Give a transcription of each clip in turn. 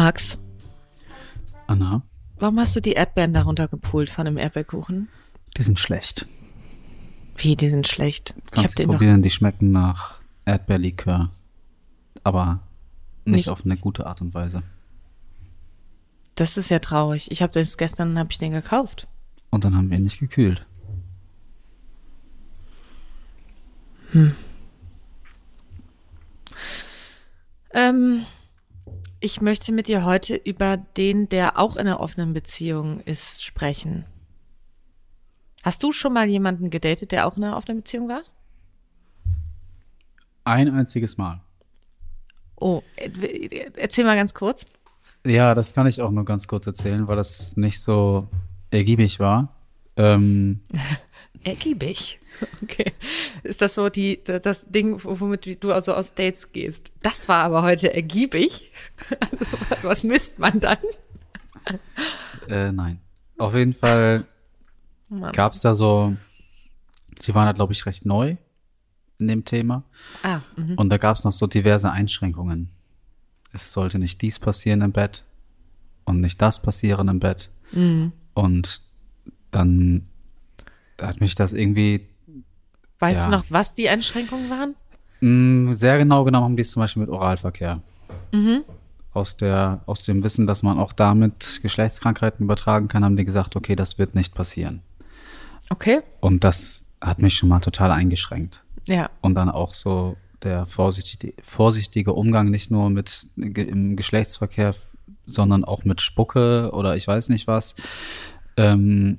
Max, Anna, warum hast du die Erdbeeren darunter gepult von dem Erdbeerkuchen? die sind schlecht. Wie, die sind schlecht. ich Kannst hab du den noch. probieren, die schmecken nach Erdbeerlikör. Aber nicht, Nicht- auf eine gute Art und Weise. Das ist ja traurig. Ich habe das gestern, habe ich den gekauft. Und dann haben wir ihn nicht gekühlt. Ähm, ich möchte mit dir heute über den, der auch in einer offenen Beziehung ist, sprechen. Hast du schon mal jemanden gedatet, der auch in einer offenen Beziehung war? Ein einziges Mal. Oh, äh, erzähl mal ganz kurz. Ja, das kann ich auch nur ganz kurz erzählen, weil das nicht so ergiebig war. Ähm, Ergiebig. Okay. Ist das so die, das Ding, womit du also aus Dates gehst? Das war aber heute ergiebig. Also, was misst man dann? äh, nein. Auf jeden Fall gab es da so, die waren da, glaube ich, recht neu in dem Thema. Ah, mhm. Und da gab es noch so diverse Einschränkungen. Es sollte nicht dies passieren im Bett und nicht das passieren im Bett. Mhm. Und dann hat mich das irgendwie Weißt Ja. du noch, was die Einschränkungen waren? mh, sehr genau genommen haben die es zum Beispiel mit Oralverkehr. Mhm. Aus, der, aus dem Wissen, dass man auch damit Geschlechtskrankheiten übertragen kann, haben die gesagt, okay, das wird nicht passieren. Okay. Und das hat mich schon mal total eingeschränkt. Ja. Und dann auch so der vorsichtige, vorsichtige Umgang nicht nur mit im Geschlechtsverkehr, sondern auch mit Spucke oder ich weiß nicht was. Ähm,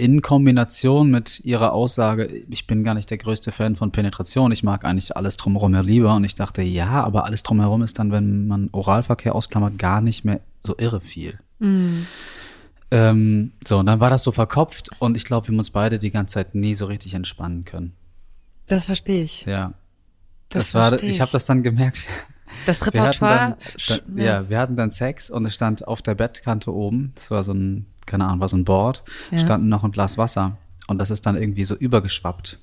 in Kombination mit ihrer Aussage, ich bin gar nicht der größte Fan von Penetration, ich mag eigentlich alles drumherum ja lieber. Und ich dachte, ja, aber alles drumherum ist dann, wenn man Oralverkehr ausklammert, gar nicht mehr so irre viel. Ähm, so, und dann war das so verkopft und ich glaube, wir haben uns beide die ganze Zeit nie so richtig entspannen können. Das verstehe ich. Ja. Das Das, war, verstehe ich habe das dann gemerkt. Das Wir Repertoire. dann, dann, ja, wir hatten dann Sex und es stand auf der Bettkante oben, das war so ein, keine Ahnung, war so ein Board, Ja. stand noch ein Glas Wasser und das ist dann irgendwie so übergeschwappt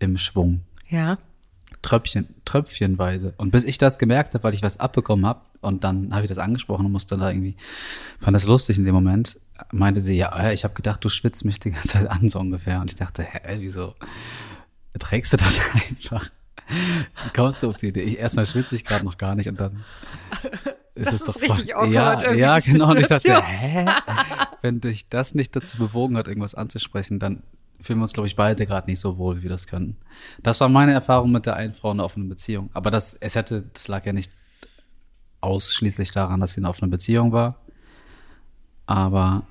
im Schwung. ja. Tröpfchen, tröpfchenweise. Und bis ich das gemerkt habe, weil ich was abbekommen habe, und dann habe ich das angesprochen und musste da irgendwie, fand das lustig in dem Moment, meinte sie, ja, äh, ich habe gedacht, du schwitzt mich die ganze Zeit an, so ungefähr. Und ich dachte, hä, wieso trägst du das einfach? Wie kommst du auf die Idee? Ich, erstmal schwitze ich gerade noch gar nicht und dann ist Das es ist doch richtig voll- awkward Ja, ja, genau. Und ich dachte, hä? Wenn dich das nicht dazu bewogen hat, irgendwas anzusprechen, dann fühlen wir uns, glaube ich, beide gerade nicht so wohl, wie wir das können. Das war meine Erfahrung mit der einen Frau in einer offenen Beziehung. Aber das, es hätte, das lag ja nicht ausschließlich daran, dass sie in einer offenen Beziehung war. Aber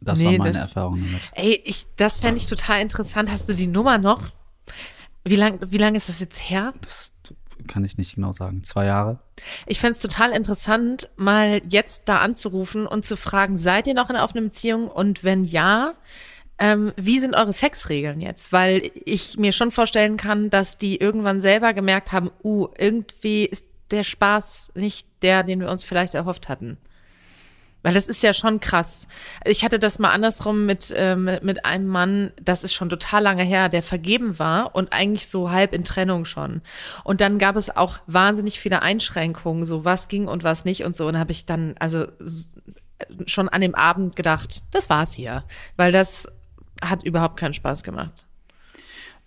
das Nee, war meine das- Erfahrung damit. Ey, ich, das fände ich total interessant. Hast du die Nummer noch? Wie lang, wie lang ist das jetzt her? Das kann ich nicht genau sagen. Zwei Jahre? Ich fände es total interessant, mal jetzt da anzurufen und zu fragen, seid ihr noch in einer offenen Beziehung? Und wenn ja, ähm, wie sind eure Sexregeln jetzt? Weil ich mir schon vorstellen kann, dass die irgendwann selber gemerkt haben, uh, irgendwie ist der Spaß nicht der, den wir uns vielleicht erhofft hatten. Weil das ist ja schon krass. Ich hatte das mal andersrum mit, ähm, mit einem Mann, das ist schon total lange her, der vergeben war und eigentlich so halb in Trennung schon. Und dann gab es auch wahnsinnig viele Einschränkungen, so was ging und was nicht und so. Und habe ich dann also s- schon an dem Abend gedacht, das war's hier. Weil das hat überhaupt keinen Spaß gemacht.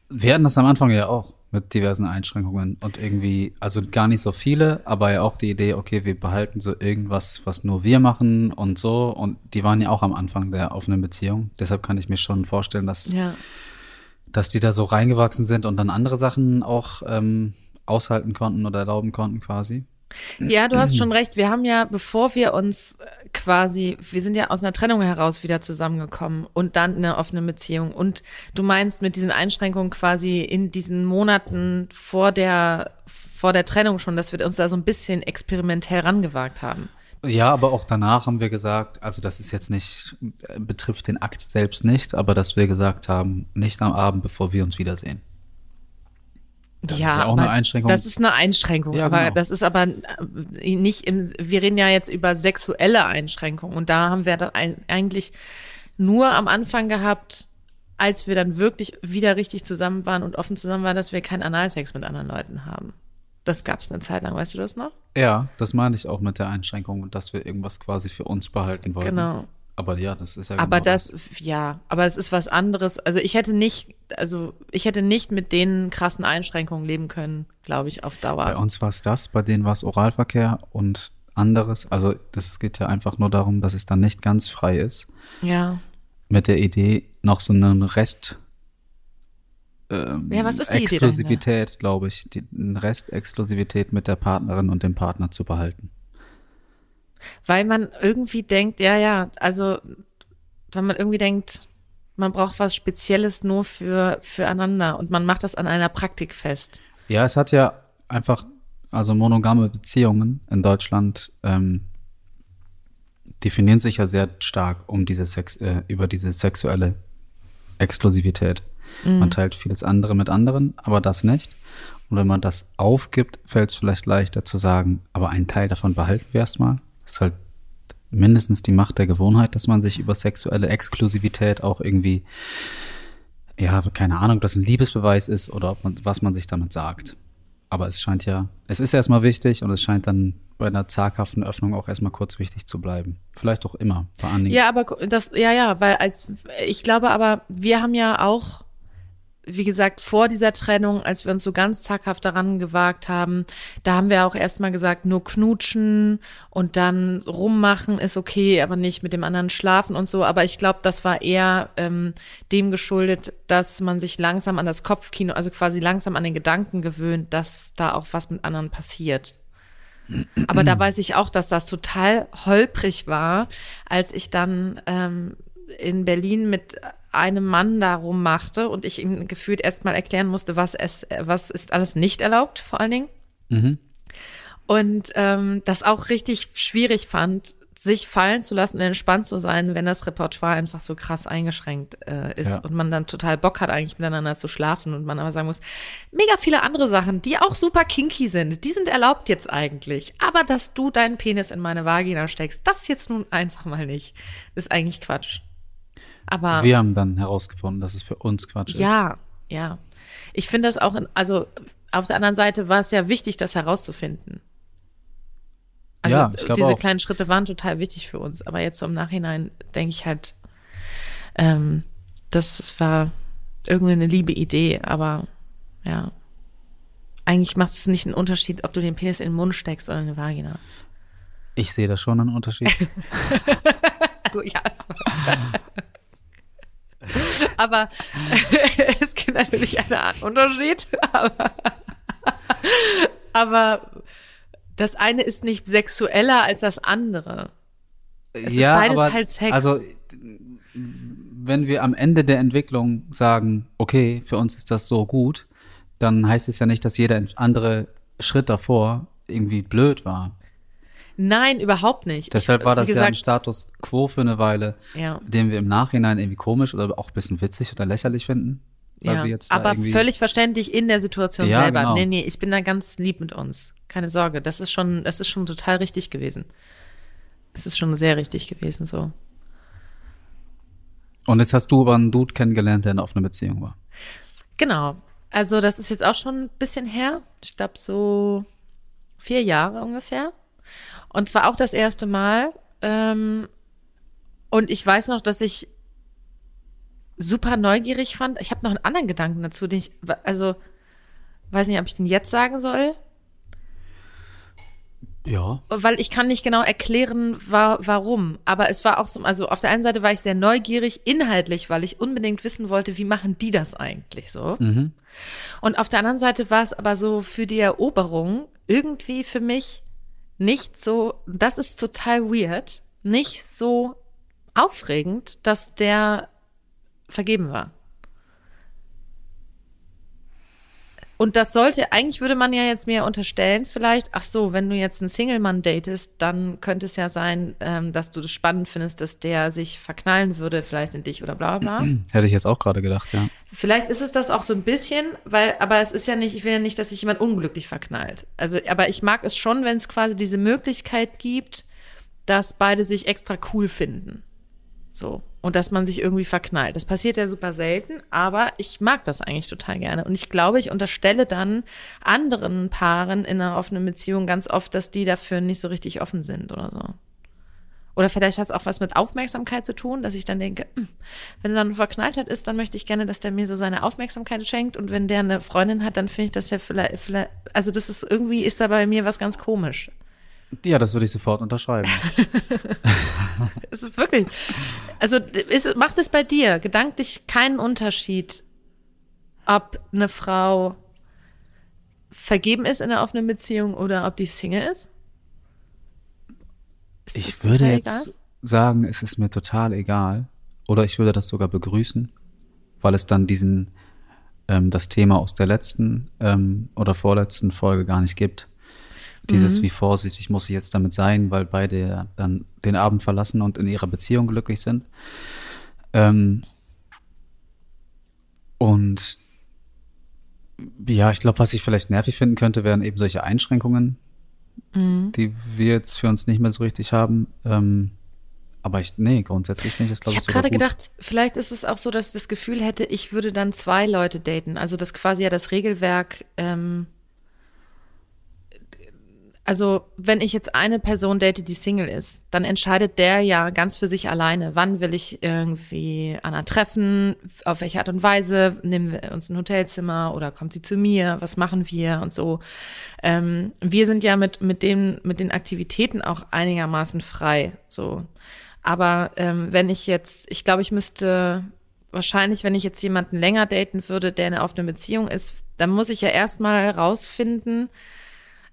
Wir hatten das am Anfang ja auch mit diversen Einschränkungen und irgendwie, also gar nicht so viele, aber ja auch die Idee, okay, wir behalten so irgendwas, was nur wir machen und so. Und die waren ja auch am Anfang der offenen Beziehung. Deshalb kann ich mir schon vorstellen, dass, Ja. dass die da so reingewachsen sind und dann andere Sachen auch ähm, aushalten konnten oder erlauben konnten quasi. Ja, du hast schon recht. Wir haben ja, bevor wir uns äh, quasi, wir sind ja aus einer Trennung heraus wieder zusammengekommen und dann in einer offenen Beziehung. Und du meinst mit diesen Einschränkungen quasi in diesen Monaten vor der, vor der Trennung schon, dass wir uns da so ein bisschen experimentell rangewagt haben. Ja, aber auch danach haben wir gesagt, also das ist jetzt nicht, äh, betrifft den Akt selbst nicht, aber dass wir gesagt haben, nicht am Abend, bevor wir uns wiedersehen. Das ja, ist ja auch eine Einschränkung. Das ist eine Einschränkung, Ja, aber genau. das ist aber nicht im, wir reden ja jetzt über sexuelle Einschränkungen und da haben wir das eigentlich nur am Anfang gehabt, als wir dann wirklich wieder richtig zusammen waren und offen zusammen waren, dass wir keinen Analsex mit anderen Leuten haben. Das gab es eine Zeit lang, weißt du das noch? ja, das meine ich auch mit der Einschränkung, dass wir irgendwas quasi für uns behalten wollten. Genau. Aber ja, das ist ja Aber genau das, ja, aber es ist was anderes. Also ich hätte nicht, also ich hätte nicht mit den krassen Einschränkungen leben können, glaube ich, auf Dauer. Bei uns war es das, bei denen war es Oralverkehr und anderes. Also das geht ja einfach nur darum, dass es dann nicht ganz frei ist. Ja. Mit der Idee, noch so einen Rest ähm, Ja, was ist die Exklusivität, glaube ich. Die, einen Rest Exklusivität mit der Partnerin und dem Partner zu behalten. Weil man irgendwie denkt, ja, ja, also wenn man irgendwie denkt, man braucht was Spezielles nur für füreinander und man macht das an einer Praktik fest. Ja, es hat ja einfach, also monogame Beziehungen in Deutschland ähm, definieren sich ja sehr stark um diese Sex, äh, über diese sexuelle Exklusivität. Man teilt vieles andere mit anderen, aber das nicht. Und wenn man das aufgibt, fällt es vielleicht leichter zu sagen, aber einen Teil davon behalten wir erstmal. Ist halt mindestens die Macht der Gewohnheit, dass man sich über sexuelle Exklusivität auch irgendwie, ja, keine Ahnung, ob das ein Liebesbeweis ist oder ob man, was man sich damit sagt. Aber es scheint ja, es ist erstmal wichtig und es scheint dann bei einer zaghaften Öffnung auch erstmal kurz wichtig zu bleiben. Vielleicht auch immer, bei einigen. Ja, aber das, ja, ja, weil als, ich glaube aber, wir haben ja auch, wie gesagt, vor dieser Trennung, als wir uns so ganz zaghaft daran gewagt haben, da haben wir auch erstmal gesagt, nur knutschen und dann rummachen ist okay, aber nicht mit dem anderen schlafen und so. Aber ich glaube, das war eher ähm, dem geschuldet, dass man sich langsam an das Kopfkino, also quasi langsam an den Gedanken gewöhnt, dass da auch was mit anderen passiert. Aber da weiß ich auch, dass das total holprig war, als ich dann ähm, in Berlin mit einem Mann da rummachte und ich ihm gefühlt erstmal erklären musste, was es, was ist alles nicht erlaubt, vor allen Dingen. Mhm. Und ähm, das auch richtig schwierig fand, sich fallen zu lassen und entspannt zu sein, wenn das Repertoire einfach so krass eingeschränkt äh, ist Ja. und man dann total Bock hat, eigentlich miteinander zu schlafen und man aber sagen muss, mega viele andere Sachen, die auch super kinky sind, die sind erlaubt jetzt eigentlich. Aber dass du deinen Penis in meine Vagina steckst, das jetzt nun einfach mal nicht. Ist eigentlich Quatsch. Aber Wir haben dann herausgefunden, dass es für uns Quatsch ist. ja, ja. Ich finde das auch, in, also auf der anderen Seite war es ja wichtig, das herauszufinden. Also Ja, ich glaube diese auch. kleinen Schritte waren total wichtig für uns. Aber jetzt so im Nachhinein denke ich halt, ähm, das war irgendwie eine liebe Idee, aber ja. Eigentlich macht es nicht einen Unterschied, ob du den Penis in den Mund steckst oder in eine Vagina. Ich sehe da schon einen Unterschied. Also ja. aber es gibt natürlich eine Art Unterschied. Aber, aber das eine ist nicht sexueller als das andere. Es ist beides halt Sex. Also, wenn wir am Ende der Entwicklung sagen, okay, für uns ist das so gut, dann heißt es ja nicht, dass jeder andere Schritt davor irgendwie blöd war. Nein, überhaupt nicht. Deshalb ich, war das ja ein gesagt, Status quo für eine Weile, Ja. den wir im Nachhinein irgendwie komisch oder auch ein bisschen witzig oder lächerlich finden. Ja, aber völlig verständlich in der Situation Ja, selber. genau. Nee, nee, ich bin da ganz lieb mit uns. Keine Sorge. Das ist schon, das ist schon total richtig gewesen. Es ist schon sehr richtig gewesen, so. Und jetzt hast du aber einen Dude kennengelernt, der in einer offenen Beziehung war. Genau. Also das ist jetzt auch schon ein bisschen her. Ich glaube so vier Jahre ungefähr. Und zwar auch das erste Mal. Ähm, und ich weiß noch, dass ich super neugierig fand. Ich habe noch einen anderen Gedanken dazu, den ich, also weiß nicht, ob ich den jetzt sagen soll. Ja. weil ich kann nicht genau erklären, wa warum. Aber es war auch so, also auf der einen Seite war ich sehr neugierig, inhaltlich, weil ich unbedingt wissen wollte, wie machen die das eigentlich so. Mhm. Und auf der anderen Seite war es aber so für die Eroberung irgendwie für mich nicht so, das ist total weird, nicht so aufregend, dass der vergeben war. Und das sollte, eigentlich würde man ja jetzt mir unterstellen, vielleicht, ach so, wenn du jetzt einen Single-Mann datest, dann könnte es ja sein, ähm, dass du das spannend findest, dass der sich verknallen würde, vielleicht in dich oder bla bla. Hätte ich jetzt auch gerade gedacht, ja. Vielleicht ist es das auch so ein bisschen, weil, aber es ist ja nicht, ich will ja nicht, dass sich jemand unglücklich verknallt. Also, aber ich mag es schon, wenn es quasi diese Möglichkeit gibt, dass beide sich extra cool finden. So. Und dass man sich irgendwie verknallt. Das passiert ja super selten, aber ich mag das eigentlich total gerne. Und ich glaube, ich unterstelle dann anderen Paaren in einer offenen Beziehung ganz oft, dass die dafür nicht so richtig offen sind oder so. Oder vielleicht hat es auch was mit Aufmerksamkeit zu tun, dass ich dann denke, hm, wenn er dann Verknalltheit ist, dann möchte ich gerne, dass der mir so seine Aufmerksamkeit schenkt. Und wenn der eine Freundin hat, dann finde ich das ja vielleicht, vielleicht, also das ist irgendwie, ist da bei mir was ganz komisch. Ja, das würde ich sofort unterschreiben. es ist wirklich. Also ist, macht es bei dir gedanklich keinen Unterschied, ob eine Frau vergeben ist in einer offenen Beziehung oder ob die Single ist? ist ich würde jetzt egal? sagen, es ist mir total egal. Oder ich würde das sogar begrüßen, weil es dann diesen ähm, das Thema aus der letzten ähm, oder vorletzten Folge gar nicht gibt. Dieses, mhm. wie vorsichtig muss ich jetzt damit sein, weil beide dann den Abend verlassen und in ihrer Beziehung glücklich sind. Ähm, und ja, ich glaube, was ich vielleicht nervig finden könnte, wären eben solche Einschränkungen, mhm. die wir jetzt für uns nicht mehr so richtig haben. Ähm, aber ich, nee, grundsätzlich finde ich das, glaube ich, Ich habe gerade gedacht, vielleicht ist es auch so, dass ich das Gefühl hätte, ich würde dann zwei Leute daten. Also, dass quasi ja das Regelwerk ähm, also, wenn ich jetzt eine Person date, die Single ist, dann entscheidet der ja ganz für sich alleine, wann will ich irgendwie Anna treffen, auf welche Art und Weise, nehmen wir uns ein Hotelzimmer oder kommt sie zu mir, was machen wir und so. Ähm, wir sind ja mit, mit, dem, mit den Aktivitäten auch einigermaßen frei, so. Aber ähm, wenn ich jetzt, ich glaube, ich müsste wahrscheinlich, wenn ich jetzt jemanden länger daten würde, der eine offene Beziehung ist, dann muss ich ja erstmal rausfinden,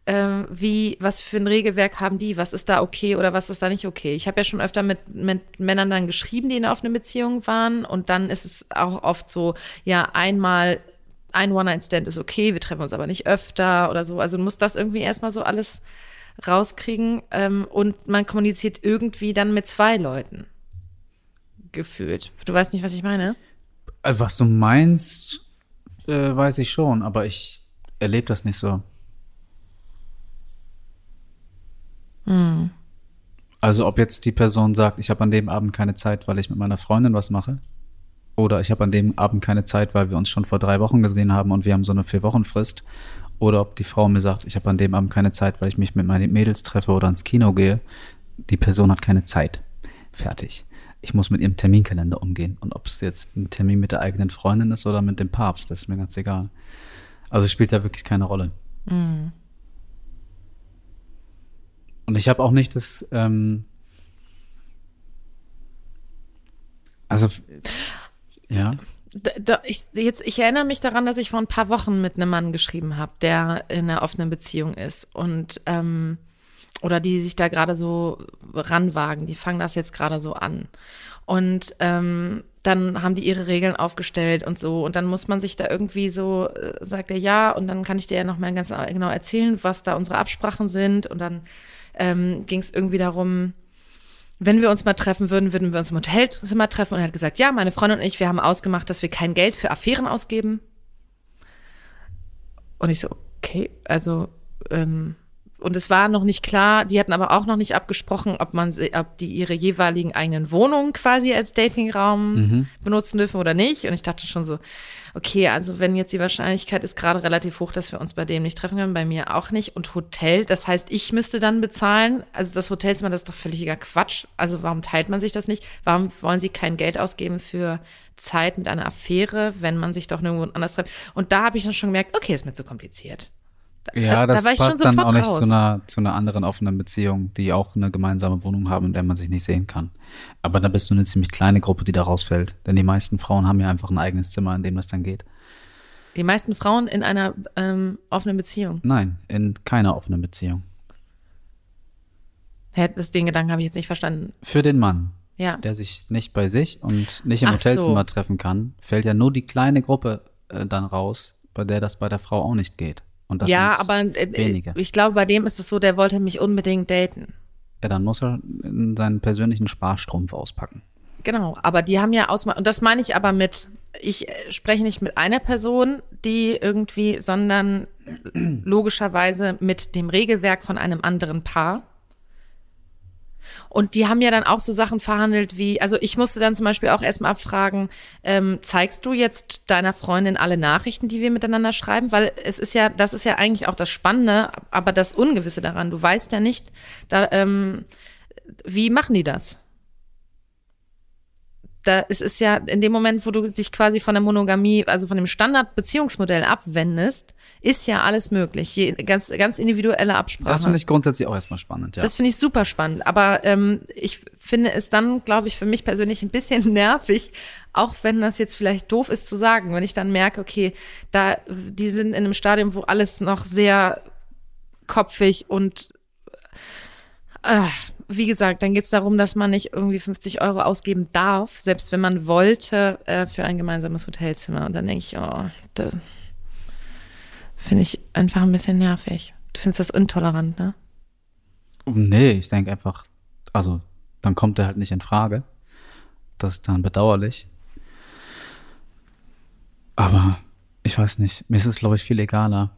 ähm, wie, was für ein Regelwerk haben die, was ist da okay oder was ist da nicht okay. Ich habe ja schon öfter mit, mit Männern dann geschrieben, die in einer offenen Beziehung waren und dann ist es auch oft so, ja, einmal ein One-Night-Stand ist okay, wir treffen uns aber nicht öfter oder so. Also du musst das irgendwie erstmal so alles rauskriegen ähm, und man kommuniziert irgendwie dann mit zwei Leuten gefühlt. Du weißt nicht, was ich meine? Äh, was du meinst, äh, weiß ich schon, aber ich erlebe das nicht so. Mhm. Also ob jetzt die Person sagt, ich habe an dem Abend keine Zeit, weil ich mit meiner Freundin was mache, oder ich habe an dem Abend keine Zeit, weil wir uns schon vor drei Wochen gesehen haben und wir haben so eine vier Wochen Frist, oder ob die Frau mir sagt, ich habe an dem Abend keine Zeit, weil ich mich mit meinen Mädels treffe oder ins Kino gehe. Die Person hat keine Zeit. Fertig. Ich muss mit ihrem Terminkalender umgehen. Und ob es jetzt ein Termin mit der eigenen Freundin ist oder mit dem Papst, das ist mir ganz egal. Also spielt da wirklich keine Rolle. Mhm. Ich habe auch nicht das, ähm, also, ja. Ich, jetzt, ich erinnere mich daran, dass ich vor ein paar Wochen mit einem Mann geschrieben habe, der in einer offenen Beziehung ist und ähm, oder die sich da gerade so ranwagen, die fangen das jetzt gerade so an. Und ähm, dann haben die ihre Regeln aufgestellt und so. Und dann muss man sich da irgendwie so, äh, sagt er ja, und dann kann ich dir ja nochmal ganz genau erzählen, was da unsere Absprachen sind. Und dann ähm, ging es irgendwie darum, wenn wir uns mal treffen würden, würden wir uns im Hotelzimmer treffen. Und er hat gesagt, ja, meine Freundin und ich, wir haben ausgemacht, dass wir kein Geld für Affären ausgeben. Und ich so, okay, also ähm, und es war noch nicht klar, die hatten aber auch noch nicht abgesprochen, ob man, ob die ihre jeweiligen eigenen Wohnungen quasi als Datingraum mhm. benutzen dürfen oder nicht. Und ich dachte schon so, okay, also wenn jetzt die Wahrscheinlichkeit ist gerade relativ hoch, dass wir uns bei dem nicht treffen können, bei mir auch nicht. Und Hotel, das heißt, ich müsste dann bezahlen. Also das Hotelzimmer, das ist doch völliger Quatsch. Also warum teilt man sich das nicht? Warum wollen sie kein Geld ausgeben für Zeit mit einer Affäre, wenn man sich doch nirgendwo anders trifft? Und da habe ich dann schon gemerkt, okay, ist mir zu kompliziert. Ja, das da passt dann auch nicht zu einer, zu einer anderen offenen Beziehung, die auch eine gemeinsame Wohnung haben, in der man sich nicht sehen kann. Aber da bist du eine ziemlich kleine Gruppe, die da rausfällt. Denn die meisten Frauen haben ja einfach ein eigenes Zimmer, in dem das dann geht. Die meisten Frauen in einer ähm, offenen Beziehung? Nein, in keiner offenen Beziehung. Das den Gedanken habe ich jetzt nicht verstanden. Für den Mann, Ja. der sich nicht bei sich und nicht im Ach Hotelzimmer so. treffen kann, fällt ja nur die kleine Gruppe äh, dann raus, bei der das bei der Frau auch nicht geht. Und das ja, aber äh, wenige. ich glaube, bei dem ist es so, der wollte mich unbedingt daten. Ja, dann muss er in seinen persönlichen Sparstrumpf auspacken. Genau, aber die haben ja ausma und das meine ich aber mit, ich äh, spreche nicht mit einer Person, die irgendwie, sondern logischerweise mit dem Regelwerk von einem anderen Paar. Und die haben ja dann auch so Sachen verhandelt wie, also ich musste dann zum Beispiel auch erstmal abfragen, ähm, zeigst du jetzt deiner Freundin alle Nachrichten, die wir miteinander schreiben? Weil es ist ja, das ist ja eigentlich auch das Spannende, aber das Ungewisse daran. Du weißt ja nicht, da, ähm, wie machen die das? Da es ist ja in dem Moment, wo du dich quasi von der Monogamie, also von dem Standardbeziehungsmodell abwendest, ist ja alles möglich. Je, ganz, ganz individuelle Absprache. Das finde ich grundsätzlich auch erstmal spannend, ja. Das finde ich super spannend. Aber ähm, ich finde es dann, glaube ich, für mich persönlich ein bisschen nervig, auch wenn das jetzt vielleicht doof ist zu sagen, wenn ich dann merke, okay, da die sind in einem Stadium, wo alles noch sehr kopfig und äh, wie gesagt, dann geht es darum, dass man nicht irgendwie 50 Euro ausgeben darf, selbst wenn man wollte, äh, für ein gemeinsames Hotelzimmer. Und dann denke ich, oh, das finde ich einfach ein bisschen nervig. Du findest das intolerant, ne? Nee, ich denke einfach, also dann kommt er halt nicht in Frage. Das ist dann bedauerlich. Aber ich weiß nicht, mir ist es, glaube ich, viel egaler.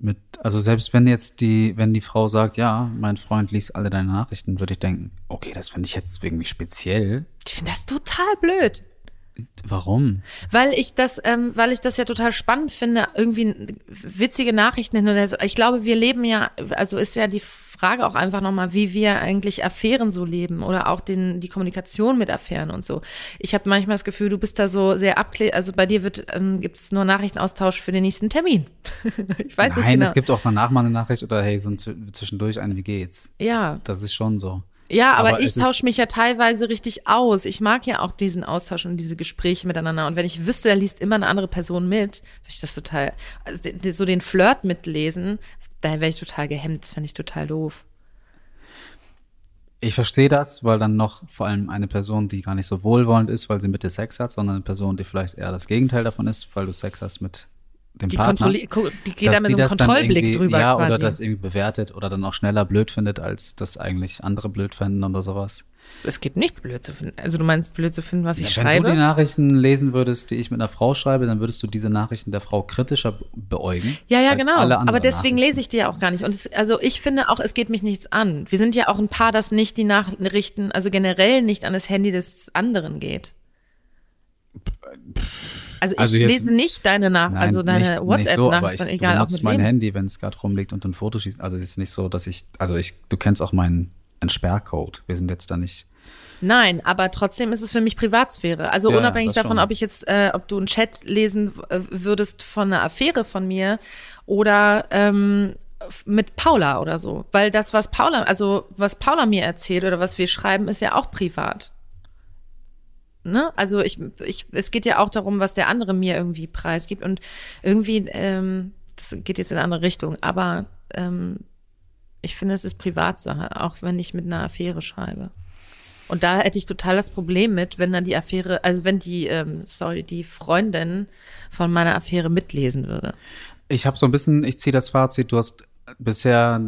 Mit, also selbst wenn jetzt die, wenn die Frau sagt, ja, mein Freund liest alle deine Nachrichten, würde ich denken, okay, das finde ich jetzt irgendwie speziell. Ich finde das total blöd. Warum? Weil ich das, ähm, weil ich das ja total spannend finde, irgendwie witzige Nachrichten hin und her. Ich glaube, wir leben ja, also ist ja die Frage auch einfach nochmal, wie wir eigentlich Affären so leben oder auch den, die Kommunikation mit Affären und so. Ich habe manchmal das Gefühl, du bist da so sehr abkle, also bei dir wird, ähm, gibt es nur Nachrichtenaustausch für den nächsten Termin. ich weiß Nein, nicht genau. es gibt auch danach mal eine Nachricht oder hey, so ein Zw- zwischendurch eine, wie geht's? ja, Das ist schon so. Ja, aber, Aber ich tausche mich ja teilweise richtig aus. Ich mag ja auch diesen Austausch und diese Gespräche miteinander. Und wenn ich wüsste, da liest immer eine andere Person mit, würde ich das total, also so den Flirt mitlesen, da wäre ich total gehemmt. Das fände ich total doof. Ich verstehe das, weil dann noch vor allem eine Person, die gar nicht so wohlwollend ist, weil sie mit dir Sex hat, sondern eine Person, die vielleicht eher das Gegenteil davon ist, weil du Sex hast mit dem Die, Partner. die geht da mit so einem Kontrollblick drüber Ja, quasi. oder das irgendwie bewertet oder dann auch schneller blöd findet, als das eigentlich andere blöd fänden oder sowas. es gibt nichts blöd zu finden. Also du meinst blöd zu finden, was ich Wenn du die schreibe? Nachrichten lesen würdest, die ich mit einer Frau schreibe, dann würdest du diese Nachrichten der Frau kritischer be- beäugen. Ja, ja, genau. Aber deswegen lese ich die ja auch gar nicht. Und es, also ich finde auch, es geht mich nichts an. Wir sind ja auch ein Paar, das nicht die Nachrichten, also generell nicht an das Handy des anderen geht. Also ich Also jetzt- lese nicht deine Nach Nein, also deine nicht so, ich egal auch benutze mit mein wem. Handy, wenn es gerade rumliegt und ein Foto schießt. Also es ist nicht so, dass ich, also ich, du kennst auch meinen Entsperrcode. Wir sind jetzt da nicht. Nein, aber trotzdem ist es für mich Privatsphäre. Also Ja, unabhängig davon, schon. ob ich jetzt, äh, ob du einen Chat lesen äh, würdest von einer Affäre von mir oder ähm, mit Paula oder so. Weil das, was Paula, also was Paula mir erzählt oder was wir schreiben, ist ja auch privat. Ne? Also ich, ich, es geht ja auch darum, was der andere mir irgendwie preisgibt. Und irgendwie, ähm, das geht jetzt in eine andere Richtung, aber ähm, ich finde, es ist Privatsache, auch wenn ich mit einer Affäre schreibe. Und da hätte ich total das Problem mit, wenn dann die Affäre, also wenn die, ähm, sorry, die Freundin von meiner Affäre mitlesen würde. Ich habe so ein bisschen, ich ziehe das Fazit, du hast bisher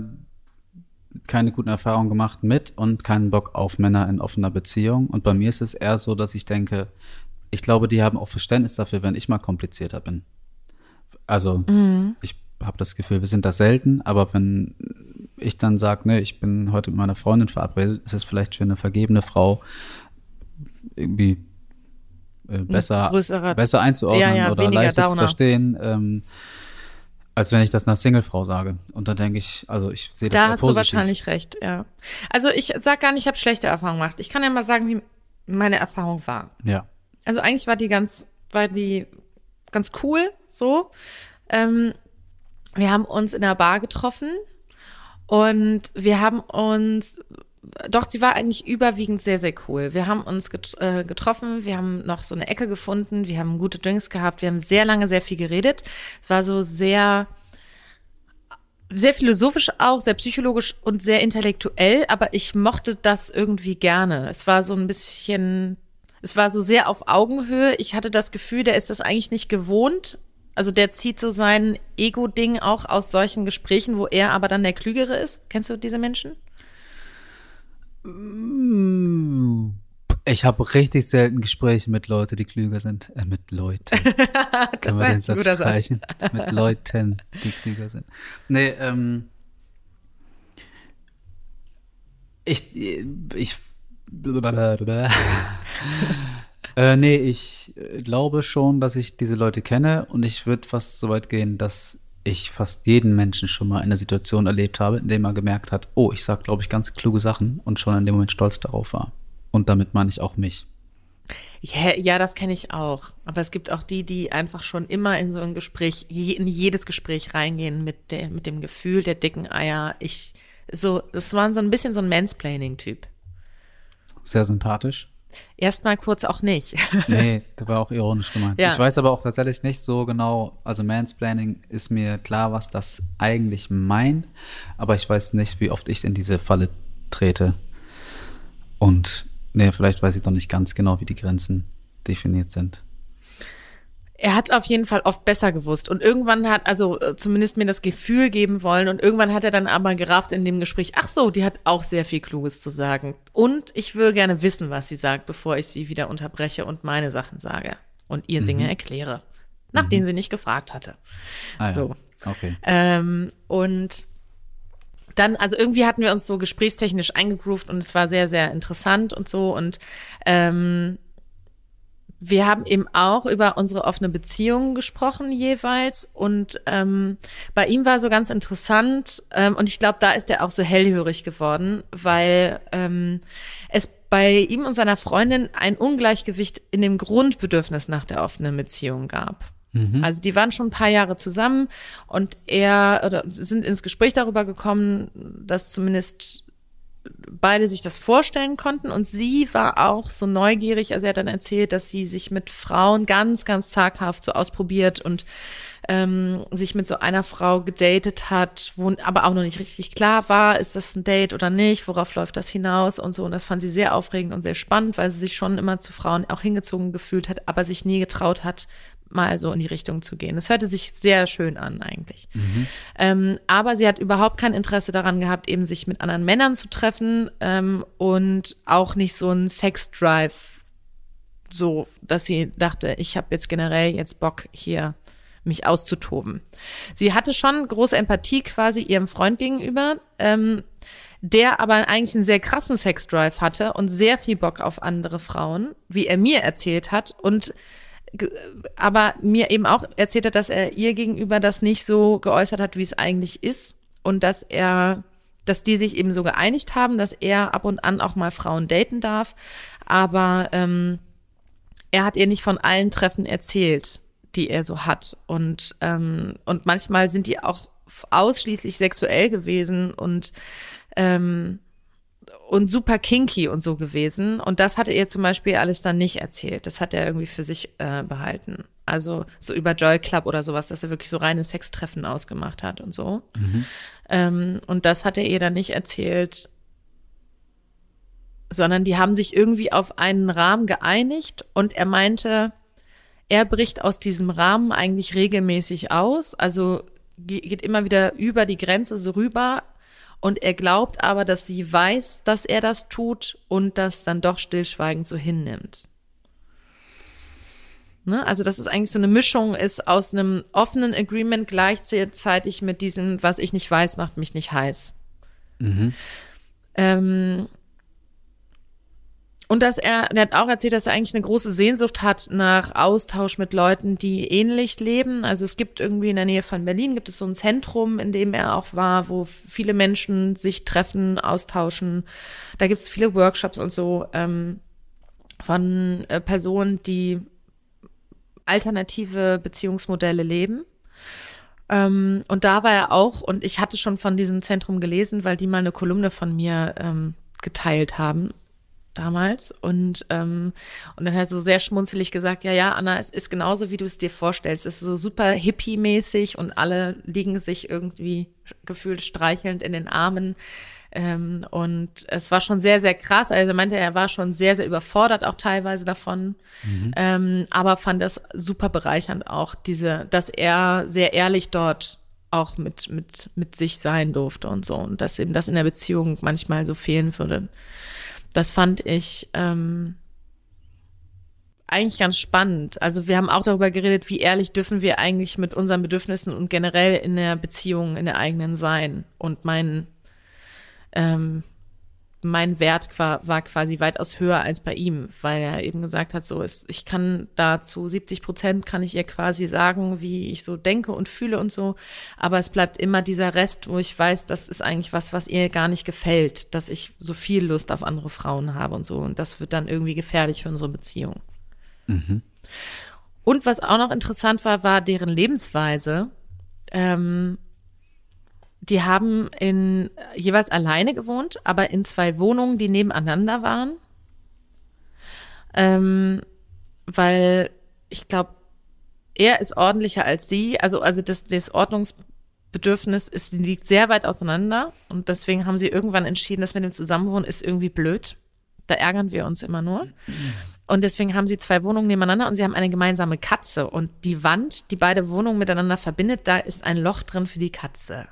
keine guten Erfahrungen gemacht mit und keinen Bock auf Männer in offener Beziehung. Und bei mir ist es eher so, dass ich denke, ich glaube, die haben auch Verständnis dafür, wenn ich mal komplizierter bin. Also ich habe das Gefühl, wir sind da selten, aber wenn ich dann sage, ne, ich bin heute mit meiner Freundin verabredet, ist es vielleicht für eine vergebene Frau irgendwie äh, besser, besser einzuordnen Ja, ja, oder leichter zu verstehen, ähm, als wenn ich das einer Singlefrau sage. Und dann denke ich, also ich sehe das Da hast du positiv. wahrscheinlich recht, ja. Also ich sag gar nicht, ich habe schlechte Erfahrungen gemacht. Ich kann ja mal sagen, wie meine Erfahrung war. Ja. Also eigentlich war die ganz, war die ganz cool so. Ähm, wir haben uns in der Bar getroffen und wir haben uns, doch, sie war eigentlich überwiegend sehr, sehr cool. Wir haben uns äh, getroffen, wir haben noch so eine Ecke gefunden, wir haben gute Drinks gehabt, wir haben sehr lange sehr viel geredet. Es war so sehr sehr philosophisch auch, sehr psychologisch und sehr intellektuell, aber ich mochte das irgendwie gerne. Es war so ein bisschen, es war so sehr auf Augenhöhe. Ich hatte das Gefühl, der ist das eigentlich nicht gewohnt. Also der zieht so sein Ego-Ding auch aus solchen Gesprächen, wo er aber dann der Klügere ist. Kennst du diese Menschen? Ich habe richtig selten Gespräche mit Leuten, die klüger sind. Äh, mit Leuten. Können wir den Satz streichen? mit Leuten, die klüger sind. Nee, ähm. Ich. Ich. äh, nee, ich glaube schon, dass ich diese Leute kenne und ich würde fast so weit gehen, dass ich fast jeden Menschen schon mal in einer Situation erlebt habe, in dem er gemerkt hat, oh, ich sag, glaube ich, ganz kluge Sachen und schon in dem Moment stolz darauf war. Und damit meine ich auch mich. Ja, ja das kenne ich auch. Aber es gibt auch die, die einfach schon immer in so ein Gespräch, in jedes Gespräch reingehen mit, der, mit dem Gefühl der dicken Eier. Ich, so, es war so ein bisschen so ein Mansplaining-Typ. Sehr sympathisch. Erstmal kurz auch nicht. nee, das war auch ironisch gemeint. Ja. Ich weiß aber auch tatsächlich nicht so genau, also Mansplaining ist mir klar, was das eigentlich meint, aber ich weiß nicht, wie oft ich in diese Falle trete. Und nee, vielleicht weiß ich doch nicht ganz genau, wie die Grenzen definiert sind. Er hat es auf jeden Fall oft besser gewusst und irgendwann hat, also äh, zumindest mir das Gefühl geben wollen und irgendwann hat er dann aber gerafft in dem Gespräch, ach so, die hat auch sehr viel Kluges zu sagen und ich würde gerne wissen, was sie sagt, bevor ich sie wieder unterbreche und meine Sachen sage und ihr Dinge mhm. erkläre, nachdem mhm. sie nicht gefragt hatte. Ah, so. Ja. Okay. Ähm, und dann, also irgendwie hatten wir uns so gesprächstechnisch eingegroovt und es war sehr, sehr interessant und so und ähm, wir haben eben auch über unsere offene Beziehung gesprochen jeweils und ähm, bei ihm war so ganz interessant ähm, und ich glaube, da ist er auch so hellhörig geworden, weil ähm, es bei ihm und seiner Freundin ein Ungleichgewicht in dem Grundbedürfnis nach der offenen Beziehung gab. Mhm. Also die waren schon ein paar Jahre zusammen und er oder sind ins Gespräch darüber gekommen, dass zumindest beide sich das vorstellen konnten und sie war auch so neugierig, also er hat dann erzählt, dass sie sich mit Frauen ganz, ganz zaghaft so ausprobiert und ähm, sich mit so einer Frau gedatet hat, wo aber auch noch nicht richtig klar war, ist das ein Date oder nicht, worauf läuft das hinaus und so. Und das fand sie sehr aufregend und sehr spannend, weil sie sich schon immer zu Frauen auch hingezogen gefühlt hat, aber sich nie getraut hat, mal so in die Richtung zu gehen. Es hörte sich sehr schön an eigentlich. Mhm. Ähm, aber sie hat überhaupt kein Interesse daran gehabt, eben sich mit anderen Männern zu treffen ähm, und auch nicht so ein Sex-Drive, so dass sie dachte, ich habe jetzt generell jetzt Bock hier mich auszutoben. Sie hatte schon große Empathie quasi ihrem Freund gegenüber, ähm, der aber eigentlich einen sehr krassen Sex-Drive hatte und sehr viel Bock auf andere Frauen, wie er mir erzählt hat und aber mir eben auch erzählt hat, dass er ihr gegenüber das nicht so geäußert hat, wie es eigentlich ist. Und dass er, dass die sich eben so geeinigt haben, dass er ab und an auch mal Frauen daten darf, aber ähm, er hat ihr nicht von allen Treffen erzählt, die er so hat. Und ähm, und manchmal sind die auch ausschließlich sexuell gewesen. Und ähm, und super kinky und so gewesen. Und das hat er ihr zum Beispiel alles dann nicht erzählt. Das hat er irgendwie für sich äh, behalten. Also so über Joy Club oder sowas, dass er wirklich so reine Sextreffen ausgemacht hat und so. Mhm. Ähm, und das hat er ihr dann nicht erzählt, sondern die haben sich irgendwie auf einen Rahmen geeinigt und er meinte, er bricht aus diesem Rahmen eigentlich regelmäßig aus, also geht immer wieder über die Grenze so rüber, und er glaubt aber, dass sie weiß, dass er das tut und das dann doch stillschweigend so hinnimmt. Ne? Also, dass es eigentlich so eine Mischung ist aus einem offenen Agreement gleichzeitig mit diesem, was ich nicht weiß, macht mich nicht heiß. Mhm. Ähm, und dass er, er hat auch erzählt, dass er eigentlich eine große Sehnsucht hat nach Austausch mit Leuten, die ähnlich leben. Also es gibt irgendwie in der Nähe von Berlin gibt es so ein Zentrum, in dem er auch war, wo viele Menschen sich treffen, austauschen. Da gibt es viele Workshops und so ähm, von äh, Personen, die alternative Beziehungsmodelle leben. Ähm, und da war er auch, und ich hatte schon von diesem Zentrum gelesen, weil die mal eine Kolumne von mir ähm, geteilt haben damals und ähm, und dann halt so sehr schmunzelig gesagt, ja, ja, Anna, es ist genauso, wie du es dir vorstellst. Es ist so super hippie-mäßig und alle liegen sich irgendwie gefühlt streichelnd in den Armen. Ähm, und es war schon sehr, sehr krass. Also er meinte, er war schon sehr, sehr überfordert auch teilweise davon. Mhm. Ähm, aber fand das super bereichernd auch, diese, dass er sehr ehrlich dort auch mit, mit, mit sich sein durfte und so. Und dass eben das in der Beziehung manchmal so fehlen würde. Das fand ich ähm, eigentlich ganz spannend. Also wir haben auch darüber geredet, wie ehrlich dürfen wir eigentlich mit unseren Bedürfnissen und generell in der Beziehung, in der eigenen sein. Und mein, ähm, mein Wert war, quasi weitaus höher als bei ihm, weil er eben gesagt hat, so ist, ich kann da zu 70 Prozent kann ich ihr quasi sagen, wie ich so denke und fühle und so. Aber es bleibt immer dieser Rest, wo ich weiß, das ist eigentlich was, was ihr gar nicht gefällt, dass ich so viel Lust auf andere Frauen habe und so. Und das wird dann irgendwie gefährlich für unsere Beziehung. Mhm. Und was auch noch interessant war, war deren Lebensweise. Ähm, die haben in jeweils alleine gewohnt, aber in zwei Wohnungen, die nebeneinander waren. Ähm, weil ich glaube, er ist ordentlicher als sie. Also, also das, das Ordnungsbedürfnis ist, liegt sehr weit auseinander. Und deswegen haben sie irgendwann entschieden, dass mit dem Zusammenwohnen ist irgendwie blöd. Da ärgern wir uns immer nur. Und deswegen haben sie zwei Wohnungen nebeneinander und sie haben eine gemeinsame Katze. Und die Wand, die beide Wohnungen miteinander verbindet, da ist ein Loch drin für die Katze.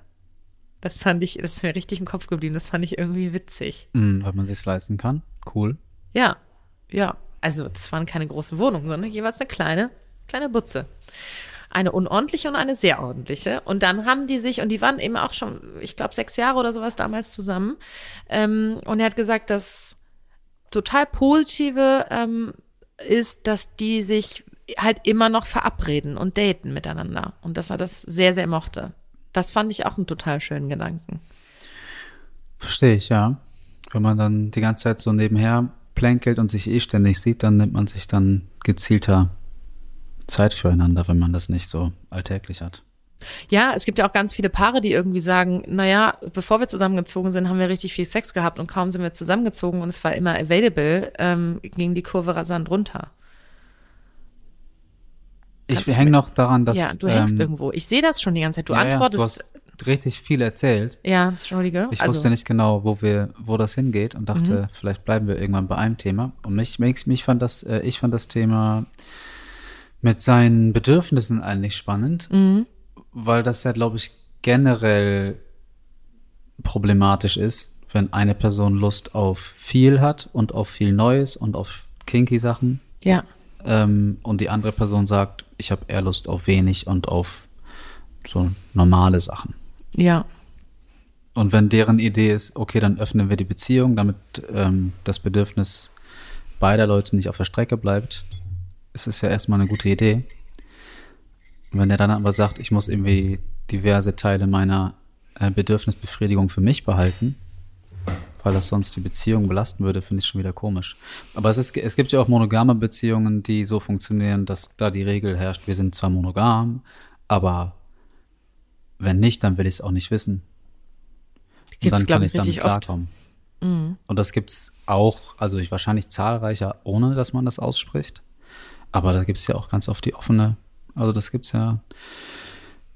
Das fand ich, das ist mir richtig im Kopf geblieben. Das fand ich irgendwie witzig. Mm, weil man sich leisten kann. Cool. Ja, ja. Also, das waren keine großen Wohnungen, sondern jeweils eine kleine, kleine Butze. Eine unordentliche und eine sehr ordentliche. Und dann haben die sich, und die waren eben auch schon, ich glaube, sechs Jahre oder sowas damals zusammen. Ähm, und er hat gesagt, das total Positive ähm, ist, dass die sich halt immer noch verabreden und daten miteinander. Und dass er das sehr, sehr mochte. Das fand ich auch einen total schönen Gedanken. Verstehe ich, ja. Wenn man dann die ganze Zeit so nebenher plänkelt und sich eh ständig sieht, dann nimmt man sich dann gezielter Zeit füreinander, wenn man das nicht so alltäglich hat. Ja, es gibt ja auch ganz viele Paare, die irgendwie sagen, naja, bevor wir zusammengezogen sind, haben wir richtig viel Sex gehabt und kaum sind wir zusammengezogen und es war immer available, ähm, ging die Kurve rasant runter. Ich hänge noch daran, dass. Ja, du hängst ähm, irgendwo. Ich sehe das schon die ganze Zeit. Du ja, antwortest. Ja, du hast richtig viel erzählt. Ja, entschuldige. Ich also, wusste nicht genau, wo wir, wo das hingeht und dachte, mhm. vielleicht bleiben wir irgendwann bei einem Thema. Und mich, mich, mich fand das, äh, ich fand das Thema mit seinen Bedürfnissen eigentlich spannend, mhm. weil das ja, glaube ich, generell problematisch ist, wenn eine Person Lust auf viel hat und auf viel Neues und auf kinky Sachen. Ja. Ähm, und die andere Person sagt, ich habe eher Lust auf wenig und auf so normale Sachen. Ja. Und wenn deren Idee ist, okay, dann öffnen wir die Beziehung, damit ähm, das Bedürfnis beider Leute nicht auf der Strecke bleibt, ist es ja erstmal eine gute Idee. Wenn er dann aber sagt, ich muss irgendwie diverse Teile meiner äh, Bedürfnisbefriedigung für mich behalten, weil das sonst die Beziehung belasten würde, finde ich schon wieder komisch. Aber es, ist, es gibt ja auch monogame Beziehungen, die so funktionieren, dass da die Regel herrscht, wir sind zwar monogam, aber wenn nicht, dann will ich es auch nicht wissen. Und dann kann ich damit klarkommen. Mhm. Und das gibt es auch, also ich wahrscheinlich zahlreicher, ohne dass man das ausspricht. Aber da gibt es ja auch ganz oft die offene, also das gibt es ja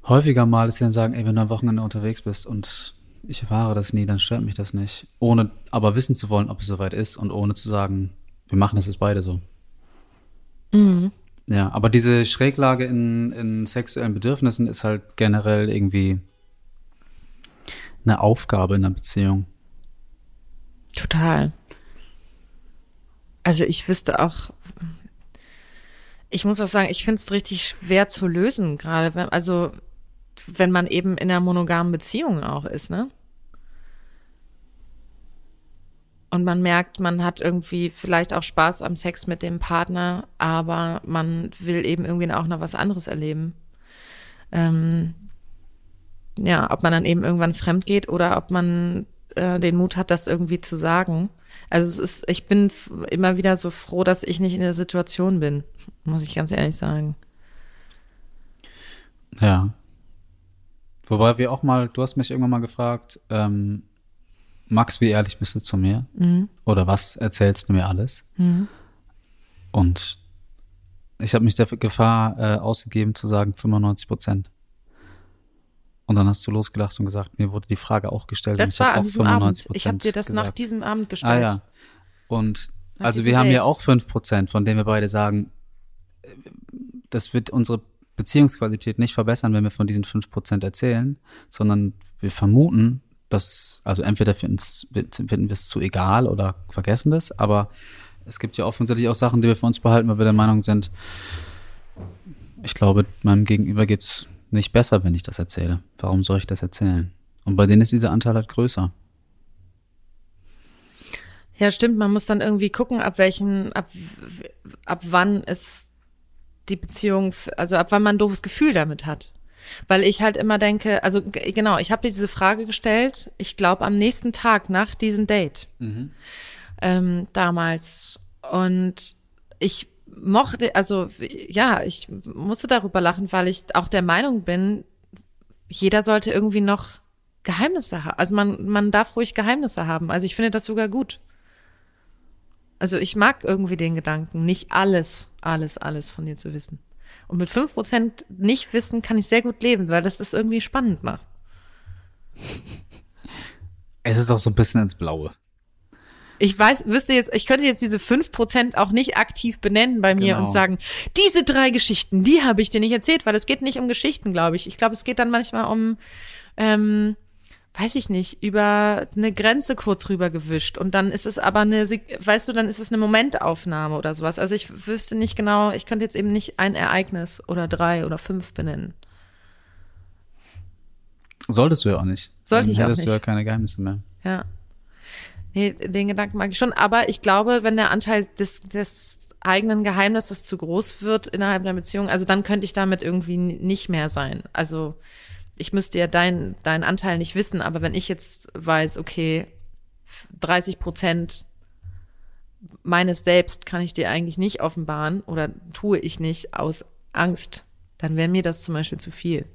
häufiger mal, dass sie dann sagen, ey, wenn du am Wochenende unterwegs bist und ich erfahre das nie, dann stört mich das nicht. Ohne aber wissen zu wollen, ob es soweit ist und ohne zu sagen, wir machen das jetzt beide so. Mhm. Ja, aber diese Schräglage in, in sexuellen Bedürfnissen ist halt generell irgendwie eine Aufgabe in einer Beziehung. Total. Also ich wüsste auch, ich muss auch sagen, ich finde es richtig schwer zu lösen, gerade wenn, also wenn man eben in einer monogamen Beziehung auch ist, ne? Und man merkt, man hat irgendwie vielleicht auch Spaß am Sex mit dem Partner, aber man will eben irgendwie auch noch was anderes erleben. Ähm, ja, ob man dann eben irgendwann fremd geht oder ob man äh, den Mut hat, das irgendwie zu sagen. Also es ist, ich bin immer wieder so froh, dass ich nicht in der Situation bin, muss ich ganz ehrlich sagen. Ja. Wobei wir auch mal, du hast mich irgendwann mal gefragt, ähm, Max, wie ehrlich bist du zu mir? Oder was erzählst du mir alles? Und ich habe mich der Gefahr äh, ausgegeben zu sagen 95 Prozent. Und dann hast du losgelacht und gesagt, mir wurde die Frage auch gestellt. Das ich war an auch diesem Abend. 95% Ich habe dir das nach gesagt. diesem Abend gestellt. Ah ja. Und Nach also wir haben ja Date. auch 5 Prozent, von denen wir beide sagen, äh, das wird unsere Beziehungsqualität nicht verbessern, wenn wir von diesen 5 Prozent erzählen, sondern wir vermuten, dass, also entweder finden wir es zu egal oder vergessen das, aber es gibt ja offensichtlich auch Sachen, die wir für uns behalten, weil wir der Meinung sind, ich glaube, meinem Gegenüber geht's nicht besser, wenn ich das erzähle. Warum soll ich das erzählen? Und bei denen ist dieser Anteil halt größer. Ja, stimmt. Man muss dann irgendwie gucken, ab welchem, ab, ab wann es die Beziehung, also ab wann man ein doofes Gefühl damit hat. Weil ich halt immer denke, also genau, ich habe dir diese Frage gestellt, ich glaube am nächsten Tag nach diesem Date ähm, damals. Und ich mochte, also ja, ich musste darüber lachen, weil ich auch der Meinung bin, jeder sollte irgendwie noch Geheimnisse haben. Also man, man darf ruhig Geheimnisse haben. Also ich finde das sogar gut. Also ich mag irgendwie den Gedanken, nicht alles, alles, alles von dir zu wissen. Und mit fünf Prozent nicht wissen kann ich sehr gut leben, weil das das irgendwie spannend macht. Es ist auch so ein bisschen ins Blaue. Ich weiß, wüsste jetzt, ich könnte jetzt diese fünf Prozent auch nicht aktiv benennen bei mir Genau. und sagen, diese drei Geschichten, die habe ich dir nicht erzählt, weil es geht nicht um Geschichten, glaube ich. Ich glaube, es geht dann manchmal um, ähm, weiß ich nicht, über eine Grenze kurz rüber gewischt und dann ist es aber eine, weißt du, dann ist es eine Momentaufnahme oder sowas. Also ich wüsste nicht genau, ich könnte jetzt eben nicht ein Ereignis oder drei oder fünf benennen. Solltest du ja auch nicht. Sollte Dann ich auch hättest du ja nicht. keine Geheimnisse mehr. Ja. Nee, den Gedanken mag ich schon. Aber ich glaube, wenn der Anteil des, des eigenen Geheimnisses zu groß wird innerhalb der Beziehung, also dann könnte ich damit irgendwie nicht mehr sein. Also ich müsste ja deinen deinen Anteil nicht wissen, aber wenn ich jetzt weiß, okay, 30 Prozent meines Selbst kann ich dir eigentlich nicht offenbaren oder tue ich nicht aus Angst, dann wäre mir das zum Beispiel zu viel.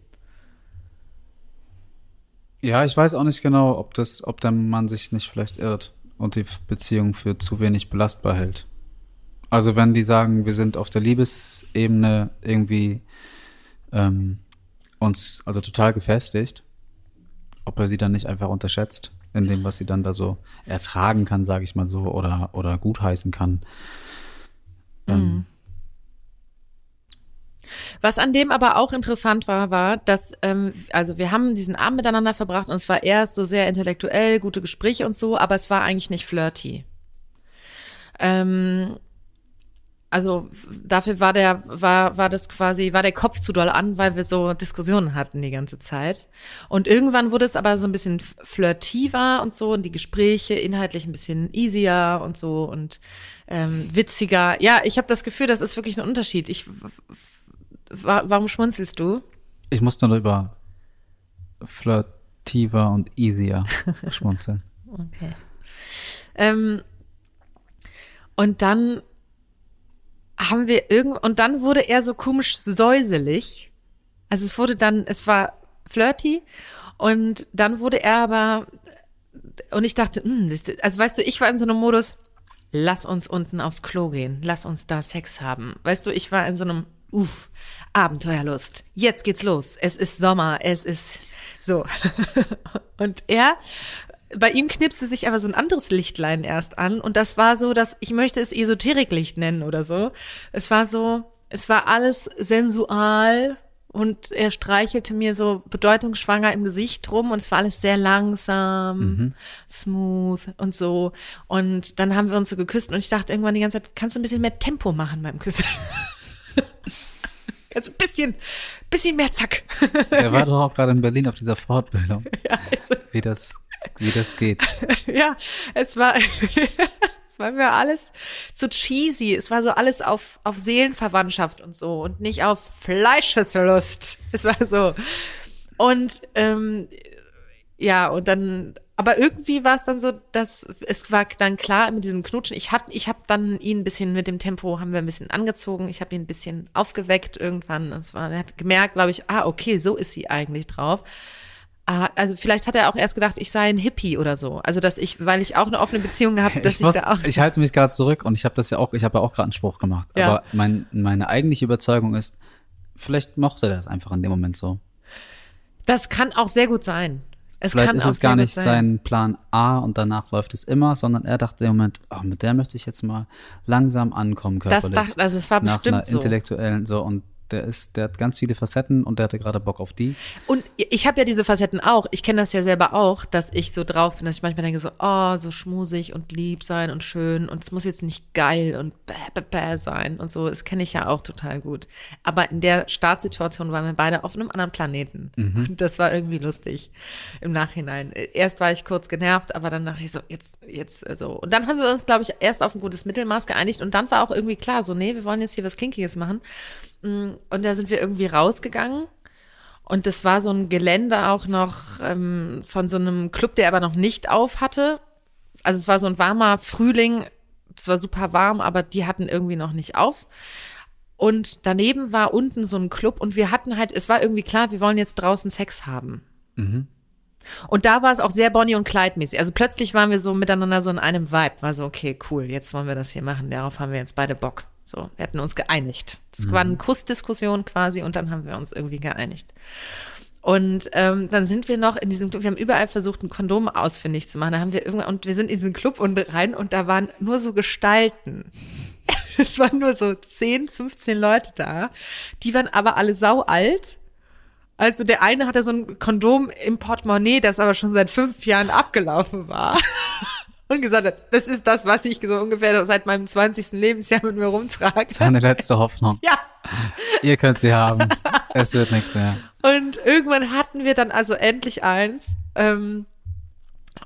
Ja, ich weiß auch nicht genau, ob das, ob der Mann sich nicht vielleicht irrt und die Beziehung für zu wenig belastbar hält. Also wenn die sagen, wir sind auf der Liebesebene irgendwie ähm, uns also total gefestigt, ob er sie dann nicht einfach unterschätzt in dem, was sie dann da so ertragen kann, sage ich mal so, oder oder gutheißen kann. Ähm, Was an dem aber auch interessant war, war, dass, ähm, also wir haben diesen Abend miteinander verbracht und es war erst so sehr intellektuell, gute Gespräche und so, aber es war eigentlich nicht flirty. Ähm, also dafür war der, war, war das quasi, war der Kopf zu doll an, weil wir so Diskussionen hatten die ganze Zeit. Und irgendwann wurde es aber so ein bisschen flirtiver und so und die Gespräche inhaltlich ein bisschen easier und so und ähm, witziger. Ja, ich habe das Gefühl, das ist wirklich ein Unterschied. Ich Wa warum schmunzelst du? Ich muss nur über flirtiver und easier schmunzeln. Okay. Ähm, und dann haben wir irgend und dann wurde er so komisch säuselig. Also es wurde dann, es war flirty und dann wurde er aber und ich dachte, hm, das, also weißt du, ich war in so einem Modus, lass uns unten aufs Klo gehen, lass uns da Sex haben. Weißt du, ich war in so einem, uff, Abenteuerlust. Jetzt geht's los. Es ist Sommer, es ist so. und er, bei ihm knipste sich aber so ein anderes Lichtlein erst an und das war so, dass ich möchte es Esoteriklicht nennen oder so. Es war so, es war alles sensual und er streichelte mir so bedeutungsschwanger im Gesicht rum und es war alles sehr langsam, smooth und so. Und dann haben wir uns so geküsst und ich dachte irgendwann die ganze Zeit, kannst du ein bisschen mehr Tempo machen beim Küssen? kannst du ein bisschen, bisschen mehr Zack. Er war doch auch gerade in Berlin auf dieser Fortbildung, ja, also, wie das, wie das geht. ja, es war, es war mir alles zu cheesy. Es war so alles auf, auf Seelenverwandtschaft und so und nicht auf Fleischeslust. Es war so. Und ähm, ja, und dann, aber irgendwie war es dann so, dass es war dann klar mit diesem Knutschen. Ich hab, ich habe dann ihn ein bisschen mit dem Tempo haben wir ein bisschen angezogen. Ich habe ihn ein bisschen aufgeweckt irgendwann. Es war, er hat gemerkt, glaube ich, ah okay, so ist sie eigentlich drauf. Ah, also vielleicht hat er auch erst gedacht, ich sei ein Hippie oder so. Also dass ich, weil ich auch eine offene Beziehung gehabt, dass ich, ich, muss, da auch. ich halte mich gerade zurück und ich habe das ja auch, ich habe ja auch gerade einen Spruch gemacht. Ja. Aber mein, meine eigentliche Überzeugung ist, vielleicht mochte er das einfach in dem Moment so. das kann auch sehr gut sein. Es Vielleicht kann ist auch es gar nicht sein Plan A und danach läuft es immer, sondern er dachte im Moment, oh, mit der möchte ich jetzt mal langsam ankommen Das körperlich. dacht, also es war nach bestimmt einer so. intellektuellen so und der ist, der hat ganz viele Facetten und der hatte gerade Bock auf die. Und ich habe ja diese Facetten auch. Ich kenne das ja selber auch, dass ich so drauf bin, dass ich manchmal denke so, oh, so schmusig und lieb sein und schön und es muss jetzt nicht geil und bäh, bäh, bäh sein und so. Das kenne ich ja auch total gut. Aber in der Startsituation waren wir beide auf einem anderen Planeten. Und das war irgendwie lustig im Nachhinein. Erst war ich kurz genervt, aber dann dachte ich so, jetzt, jetzt so. Und dann haben wir uns, glaube ich, erst auf ein gutes Mittelmaß geeinigt und dann war auch irgendwie klar, so, nee, wir wollen jetzt hier was Kinkiges machen. Und da sind wir irgendwie rausgegangen. Und das war so ein Gelände auch noch ähm, von so einem Club, der aber noch nicht auf hatte. Also es war so ein warmer Frühling. Es war super warm, aber die hatten irgendwie noch nicht auf. Und daneben war unten so ein Club und wir hatten halt, es war irgendwie klar, wir wollen jetzt draußen Sex haben. Und da war es auch sehr Bonnie und Clyde mäßig. Also plötzlich waren wir so miteinander so in einem Vibe. War so, okay, cool, jetzt wollen wir das hier machen. Darauf haben wir jetzt beide Bock. So, wir hatten uns geeinigt. Es war eine Kussdiskussion quasi und dann haben wir uns irgendwie geeinigt. Und ähm, dann sind wir noch in diesem Club, wir haben überall versucht, ein Kondom ausfindig zu machen. Da haben wir irgendwann, und wir sind in diesen Club und rein und da waren nur so Gestalten. Es waren nur so 10, 15 Leute da. Die waren aber alle sau alt. Also der eine hatte so ein Kondom im Portemonnaie, das aber schon seit fünf Jahren abgelaufen war. Und gesagt hat, das ist das, was ich so ungefähr seit meinem 20. Lebensjahr mit mir rumtrage. Seine letzte Hoffnung. Ja. Ihr könnt sie haben. Es wird nichts mehr. Und irgendwann hatten wir dann also endlich eins. Ähm,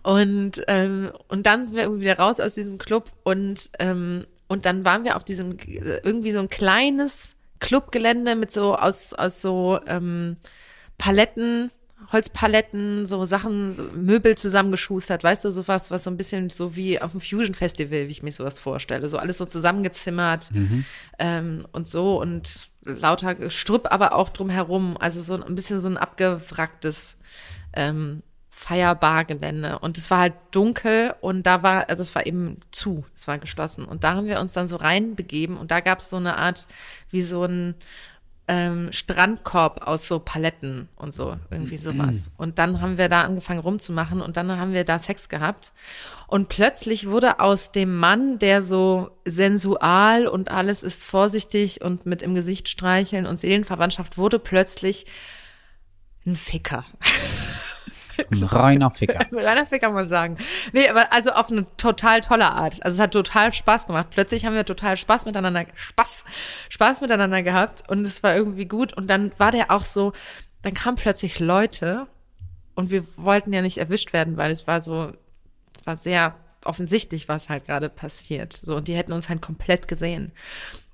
und, ähm, und dann sind wir irgendwie wieder raus aus diesem Club und, ähm, und dann waren wir auf diesem irgendwie so ein kleines Clubgelände mit so aus, aus so ähm, Paletten, Holzpaletten, so Sachen, so Möbel zusammengeschustert, weißt du, sowas, was so ein bisschen so wie auf dem Fusion Festival, wie ich mir sowas vorstelle. So alles so zusammengezimmert ähm, und so und lauter Gestrüpp, aber auch drumherum. Also so ein bisschen so ein abgewracktes ähm, Feierbargelände. Und es war halt dunkel und da war, also es war eben zu, es war geschlossen. Und da haben wir uns dann so reinbegeben und da gab es so eine Art, wie so ein ähm, Strandkorb aus so Paletten und so, irgendwie sowas. Und dann haben wir da angefangen rumzumachen und dann haben wir da Sex gehabt. Und plötzlich wurde aus dem Mann, der so sensual und alles ist vorsichtig und mit im Gesicht streicheln und Seelenverwandtschaft, wurde plötzlich ein Ficker. Ein reiner Ficker. Ein reiner Ficker kann man sagen. Nee, aber also auf eine total tolle Art. Also es hat total Spaß gemacht. Plötzlich haben wir total Spaß miteinander, Spaß, Spaß miteinander gehabt und es war irgendwie gut. Und dann war der auch so, dann kamen plötzlich Leute und wir wollten ja nicht erwischt werden, weil es war so, war sehr offensichtlich, was halt gerade passiert. So, und die hätten uns halt komplett gesehen.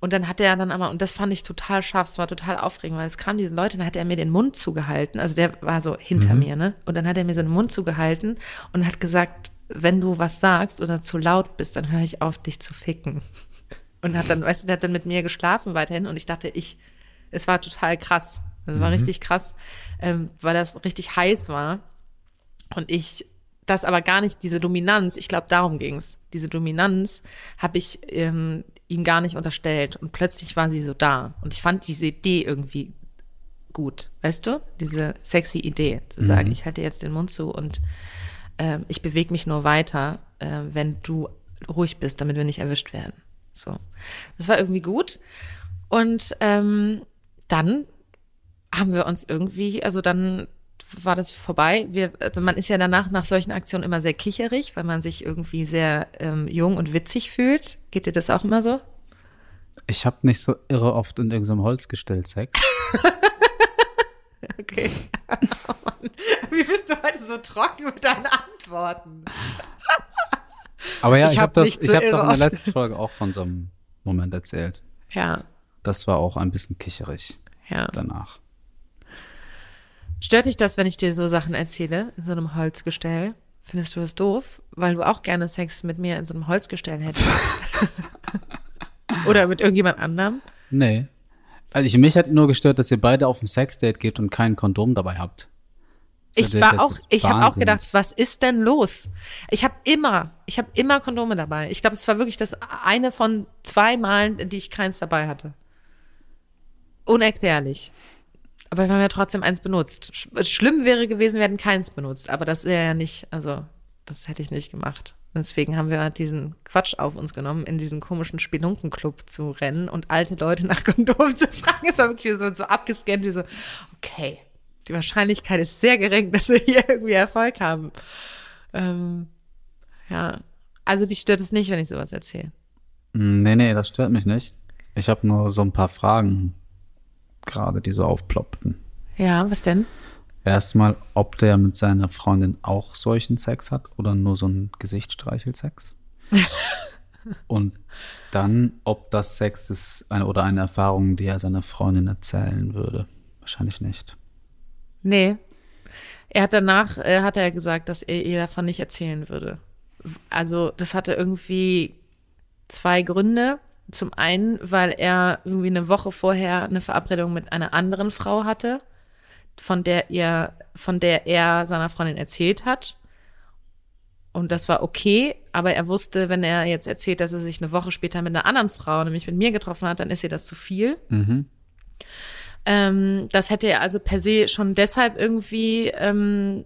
Und dann hat er dann aber, und das fand ich total scharf, es war total aufregend, weil es kamen diese Leute, dann hat er mir den Mund zugehalten, also der war so hinter mir, ne? Und dann hat er mir seinen Mund zugehalten und hat gesagt, wenn du was sagst oder zu laut bist, dann höre ich auf, dich zu ficken. Und hat dann, weißt du, der hat dann mit mir geschlafen weiterhin und ich dachte, ich, es war total krass. Es war richtig krass, ähm, weil das richtig heiß war. Und ich das aber gar nicht, diese Dominanz, ich glaube, darum ging's. Diese Dominanz habe ich ähm, ihm gar nicht unterstellt. Und plötzlich war sie so da. Und ich fand diese Idee irgendwie gut, weißt du? Diese sexy Idee, zu sagen, ich halte jetzt den Mund zu und ähm, ich bewege mich nur weiter, äh, wenn du ruhig bist, damit wir nicht erwischt werden. So. Das war irgendwie gut. Und ähm, dann haben wir uns irgendwie, also dann war das vorbei. Wir, also man ist ja danach nach solchen Aktionen immer sehr kicherig, weil man sich irgendwie sehr ähm, jung und witzig fühlt. Geht dir das auch immer so? Ich habe nicht so irre oft in irgendeinem Holzgestell Sex. Okay. Oh. Wie bist du heute so trocken mit deinen Antworten? Aber ja, Ich ich, hab habe das, nicht so ich habe doch in der letzten Folge auch von so einem Moment erzählt. Ja, Das war auch ein bisschen kicherig ja. danach. Stört dich das, wenn ich dir so Sachen erzähle, in so einem Holzgestell? Findest du das doof? Weil du auch gerne Sex mit mir in so einem Holzgestell hättest. Oder mit irgendjemand anderem? Nee. Also ich, mich hat nur gestört, dass ihr beide auf ein Sexdate geht und kein Kondom dabei habt. Ich Das war ist auch, ich habe auch gedacht, was ist denn los? Ich habe immer, ich habe immer Kondome dabei. Ich glaube, es war wirklich das eine von zwei Malen, die ich keins dabei hatte. Unerklärlich. Aber wir haben ja trotzdem eins benutzt. Sch- Schlimm wäre gewesen, wir hätten keins benutzt. Aber das wäre ja nicht, also das hätte ich nicht gemacht. Deswegen haben wir diesen Quatsch auf uns genommen, in diesen komischen Spelunkenclub zu rennen und alte Leute nach Kondomen zu fragen. Es war wirklich so, so abgescannt, wie so, okay, die Wahrscheinlichkeit ist sehr gering, dass wir hier irgendwie Erfolg haben. Ähm, ja, also dich stört es nicht, wenn ich sowas erzähle. Mm, Nee, nee, das stört mich nicht. Ich habe nur so ein paar Fragen gerade, die so aufploppten. Ja, was denn? Erstmal, ob der mit seiner Freundin auch solchen Sex hat oder nur so einen Gesichtsstreichelsex. Und dann, ob das Sex ist eine, oder eine Erfahrung, die er seiner Freundin erzählen würde. Wahrscheinlich nicht. Nee. Er hat danach, äh, hat er gesagt, dass er ihr davon nicht erzählen würde. Also, das hatte irgendwie zwei Gründe. Zum einen, weil er irgendwie eine Woche vorher eine Verabredung mit einer anderen Frau hatte, von der er, von der er seiner Freundin erzählt hat. Und das war okay, aber er wusste, wenn er jetzt erzählt, dass er sich eine Woche später mit einer anderen Frau, nämlich mit mir getroffen hat, dann ist ihr das zu viel. Mhm. Ähm, das hätte er also per se schon deshalb irgendwie ähm,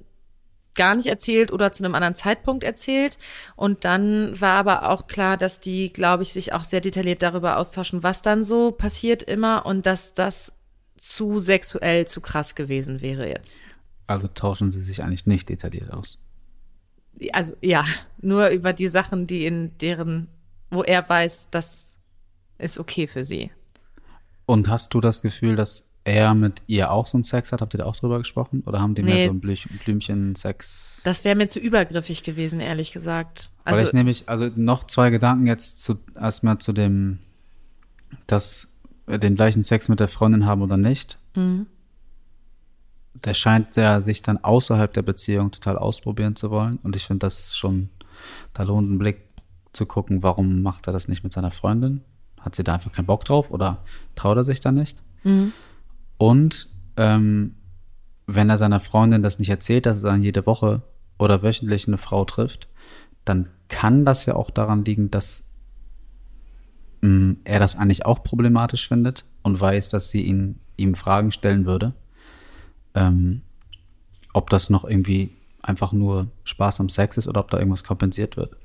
gar nicht erzählt oder zu einem anderen Zeitpunkt erzählt. Und dann war aber auch klar, dass die, glaube ich, sich auch sehr detailliert darüber austauschen, was dann so passiert immer und dass das zu sexuell, zu krass gewesen wäre jetzt. Also tauschen sie sich eigentlich nicht detailliert aus. Also ja, nur über die Sachen, die in deren, wo er weiß, das ist okay für sie. Und hast du das Gefühl, dass er mit ihr auch so einen Sex hat? Habt ihr da auch drüber gesprochen? Oder haben die mehr Nee. so einen Blü- Blümchen-Sex? Das wäre mir zu übergriffig gewesen, ehrlich gesagt. Weil Also ich nämlich, also noch zwei Gedanken jetzt zu, erstmal zu dem, dass wir den gleichen Sex mit der Freundin haben oder nicht. Mhm. Der scheint ja sich dann außerhalb der Beziehung total ausprobieren zu wollen. Und ich finde das schon, da lohnt einen Blick zu gucken, warum macht er das nicht mit seiner Freundin? Hat sie da einfach keinen Bock drauf oder traut er sich da nicht? Und ähm, wenn er seiner Freundin das nicht erzählt, dass er dann jede Woche oder wöchentlich eine Frau trifft, dann kann das ja auch daran liegen, dass mh, er das eigentlich auch problematisch findet und weiß, dass sie ihn, ihm Fragen stellen würde. Ähm, ob das noch irgendwie einfach nur Spaß am Sex ist oder ob da irgendwas kompensiert wird.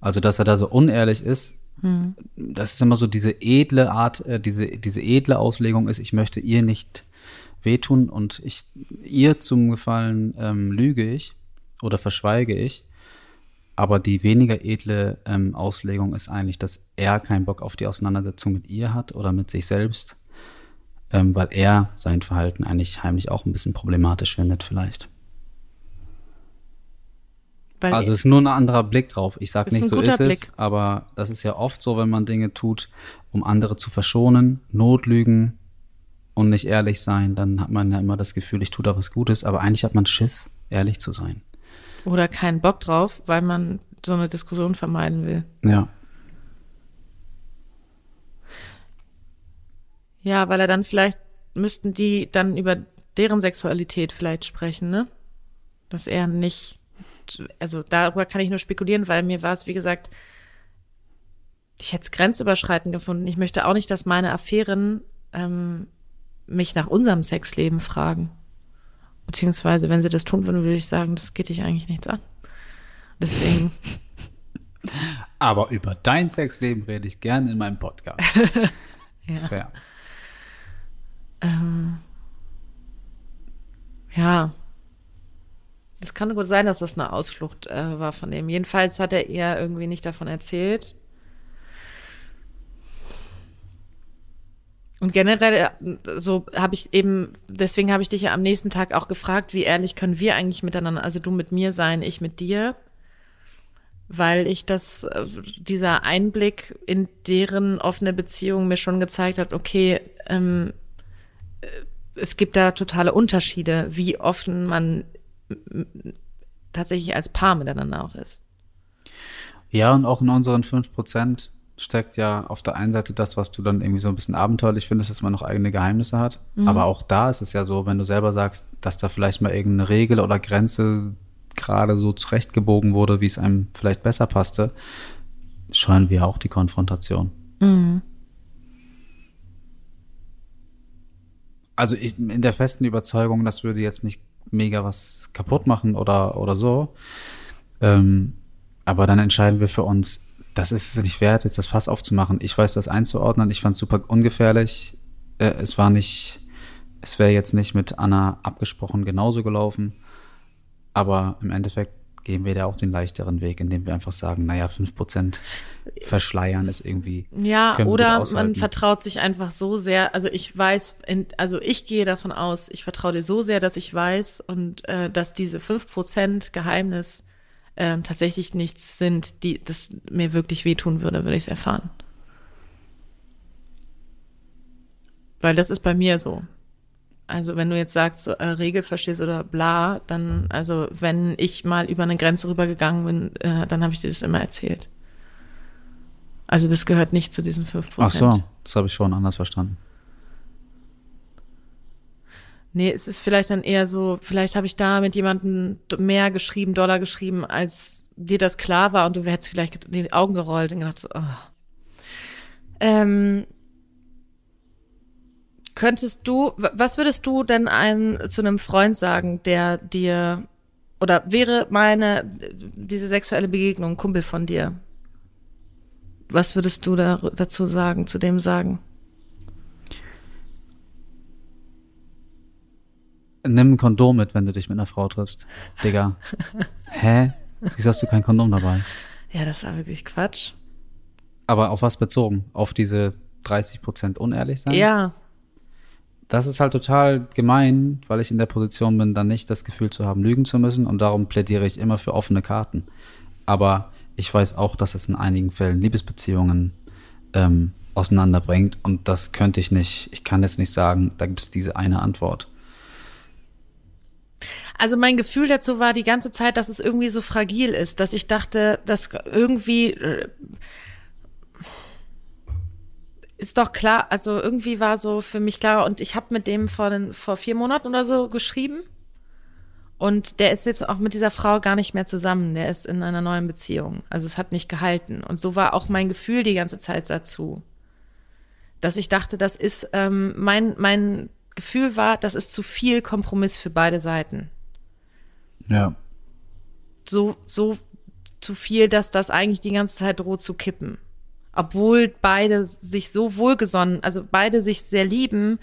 Also, dass er da so unehrlich ist, das ist immer so diese edle Art, äh, diese, diese edle Auslegung ist, ich möchte ihr nicht wehtun und ich ihr zum Gefallen ähm, lüge ich oder verschweige ich. Aber die weniger edle ähm, Auslegung ist eigentlich, dass er keinen Bock auf die Auseinandersetzung mit ihr hat oder mit sich selbst, ähm, weil er sein Verhalten eigentlich heimlich auch ein bisschen problematisch findet vielleicht. Weil Also es ist nur ein anderer Blick drauf. Ich sag Ist nicht, so ist es, Blick. aber das ist ja oft so, wenn man Dinge tut, um andere zu verschonen, Notlügen und nicht ehrlich sein, dann hat man ja immer das Gefühl, ich tue da was Gutes, aber eigentlich hat man Schiss, ehrlich zu sein. oder keinen Bock drauf, weil man so eine Diskussion vermeiden will. Ja. Ja, weil er dann vielleicht müssten die dann über deren Sexualität vielleicht sprechen, ne? Dass er nicht, also darüber kann ich nur spekulieren, weil mir war es, wie gesagt, ich hätte es grenzüberschreitend gefunden. Ich möchte auch nicht, dass meine Affären ähm, mich nach unserem Sexleben fragen. Beziehungsweise, wenn sie das tun würden, würde ich sagen, das geht dich eigentlich nichts an. Deswegen, Aber über dein Sexleben rede ich gerne in meinem Podcast. ja. Fair. Ähm, ja. Es kann gut sein, dass das eine Ausflucht äh, war von ihm. Jedenfalls hat er ihr irgendwie nicht davon erzählt. Und generell, äh, so habe ich eben, deswegen habe ich dich ja am nächsten Tag auch gefragt, wie ehrlich können wir eigentlich miteinander, also du mit mir sein, ich mit dir, weil ich das, äh, dieser Einblick in deren offene Beziehung mir schon gezeigt hat, okay, ähm, äh, es gibt da totale Unterschiede, wie offen man tatsächlich als Paar miteinander auch ist. Ja, und auch in unseren 5% steckt ja auf der einen Seite das, was du dann irgendwie so ein bisschen abenteuerlich findest, dass man noch eigene Geheimnisse hat. Mhm. Aber auch da ist es ja so, wenn du selber sagst, dass da vielleicht mal irgendeine Regel oder Grenze gerade so zurechtgebogen wurde, wie es einem vielleicht besser passte, scheuen wir auch die Konfrontation. Mhm. Also ich, in der festen Überzeugung, das würde jetzt nicht mega was kaputt machen oder, oder so. Ähm, aber dann entscheiden wir für uns, das ist es nicht wert, jetzt das Fass aufzumachen. Ich weiß das einzuordnen. Ich fand es super ungefährlich. Äh, es war nicht, es wäre jetzt nicht mit Anna abgesprochen genauso gelaufen. Aber im Endeffekt gehen wir da auch den leichteren Weg, indem wir einfach sagen, naja, 5% verschleiern ist irgendwie. Ja, oder man vertraut sich einfach so sehr. Also ich weiß, also ich gehe davon aus, ich vertraue dir so sehr, dass ich weiß und äh, dass diese 5% Geheimnis ähm, tatsächlich nichts sind, die das mir wirklich wehtun würde, würde ich es erfahren. Weil das ist bei mir so. Also wenn du jetzt sagst, äh, Regel verstehst oder bla, dann, also wenn ich mal über eine Grenze rübergegangen bin, äh, dann habe ich dir das immer erzählt. Also das gehört nicht zu diesen 5%. Ach so, das habe ich vorhin anders verstanden. Nee, es ist vielleicht dann eher so, vielleicht habe ich da mit jemandem mehr geschrieben, Dollar geschrieben, als dir das klar war und du hättest vielleicht die Augen gerollt und gedacht so, oh. Ähm, könntest du, was würdest du denn einem, zu einem Freund sagen, der dir, oder wäre meine, diese sexuelle Begegnung ein Kumpel von dir? Was würdest du da, dazu sagen, zu dem sagen? Nimm ein Kondom mit, wenn du dich mit einer Frau triffst. Digga. Hä? Wieso hast du kein Kondom dabei? Ja, das war wirklich Quatsch. Aber auf was bezogen? Auf diese 30% unehrlich sein? Ja, Das ist halt total gemein, weil ich in der Position bin, dann nicht das Gefühl zu haben, lügen zu müssen und darum plädiere ich immer für offene Karten. Aber ich weiß auch, dass es in einigen Fällen Liebesbeziehungen ähm, auseinanderbringt und das könnte ich nicht, ich kann jetzt nicht sagen, da gibt es diese eine Antwort. Also mein Gefühl dazu war die ganze Zeit, dass es irgendwie so fragil ist, dass ich dachte, dass irgendwie äh, ist doch klar, also irgendwie war so für mich klar und ich habe mit dem vor, den, vor vier Monaten oder so geschrieben. Und der ist jetzt auch mit dieser Frau gar nicht mehr zusammen, der ist in einer neuen Beziehung, also es hat nicht gehalten. Und so war auch mein Gefühl die ganze Zeit dazu, dass ich dachte, das ist ähm, mein mein Gefühl war, das ist zu viel Kompromiss für beide Seiten. Ja. so, so zu viel, dass das eigentlich die ganze Zeit droht zu kippen. Obwohl beide sich so wohlgesonnen, also beide sich sehr lieben,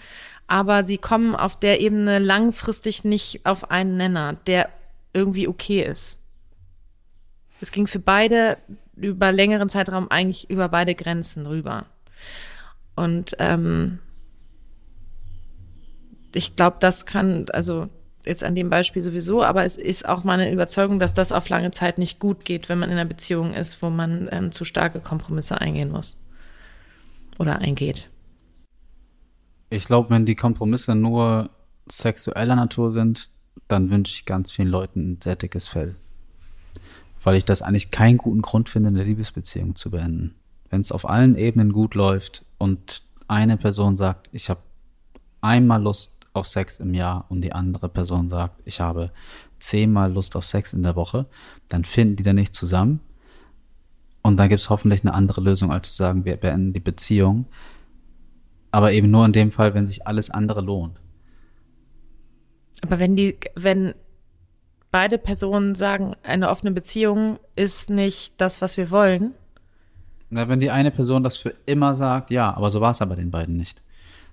aber sie kommen auf der Ebene langfristig nicht auf einen Nenner, der irgendwie okay ist. Es ging für beide über längeren Zeitraum eigentlich über beide Grenzen rüber. Und ähm, ich glaube, das kann, also jetzt an dem Beispiel sowieso, aber es ist auch meine Überzeugung, dass das auf lange Zeit nicht gut geht, wenn man in einer Beziehung ist, wo man ähm, zu starke Kompromisse eingehen muss. Oder eingeht. Ich glaube, wenn die Kompromisse nur sexueller Natur sind, dann wünsche ich ganz vielen Leuten ein sehr dickes Fell. Weil ich das eigentlich keinen guten Grund finde, eine Liebesbeziehung zu beenden. Wenn es auf allen Ebenen gut läuft und eine Person sagt, ich habe einmal Lust auf Sex im Jahr und die andere Person sagt, ich habe zehnmal Lust auf Sex in der Woche, dann finden die da nicht zusammen. Und dann gibt es hoffentlich eine andere Lösung, als zu sagen, wir beenden die Beziehung. Aber eben nur in dem Fall, wenn sich alles andere lohnt. Aber wenn die, wenn beide Personen sagen, eine offene Beziehung ist nicht das, was wir wollen, Na, wenn die eine Person das für immer sagt, ja, aber so war es aber den beiden nicht.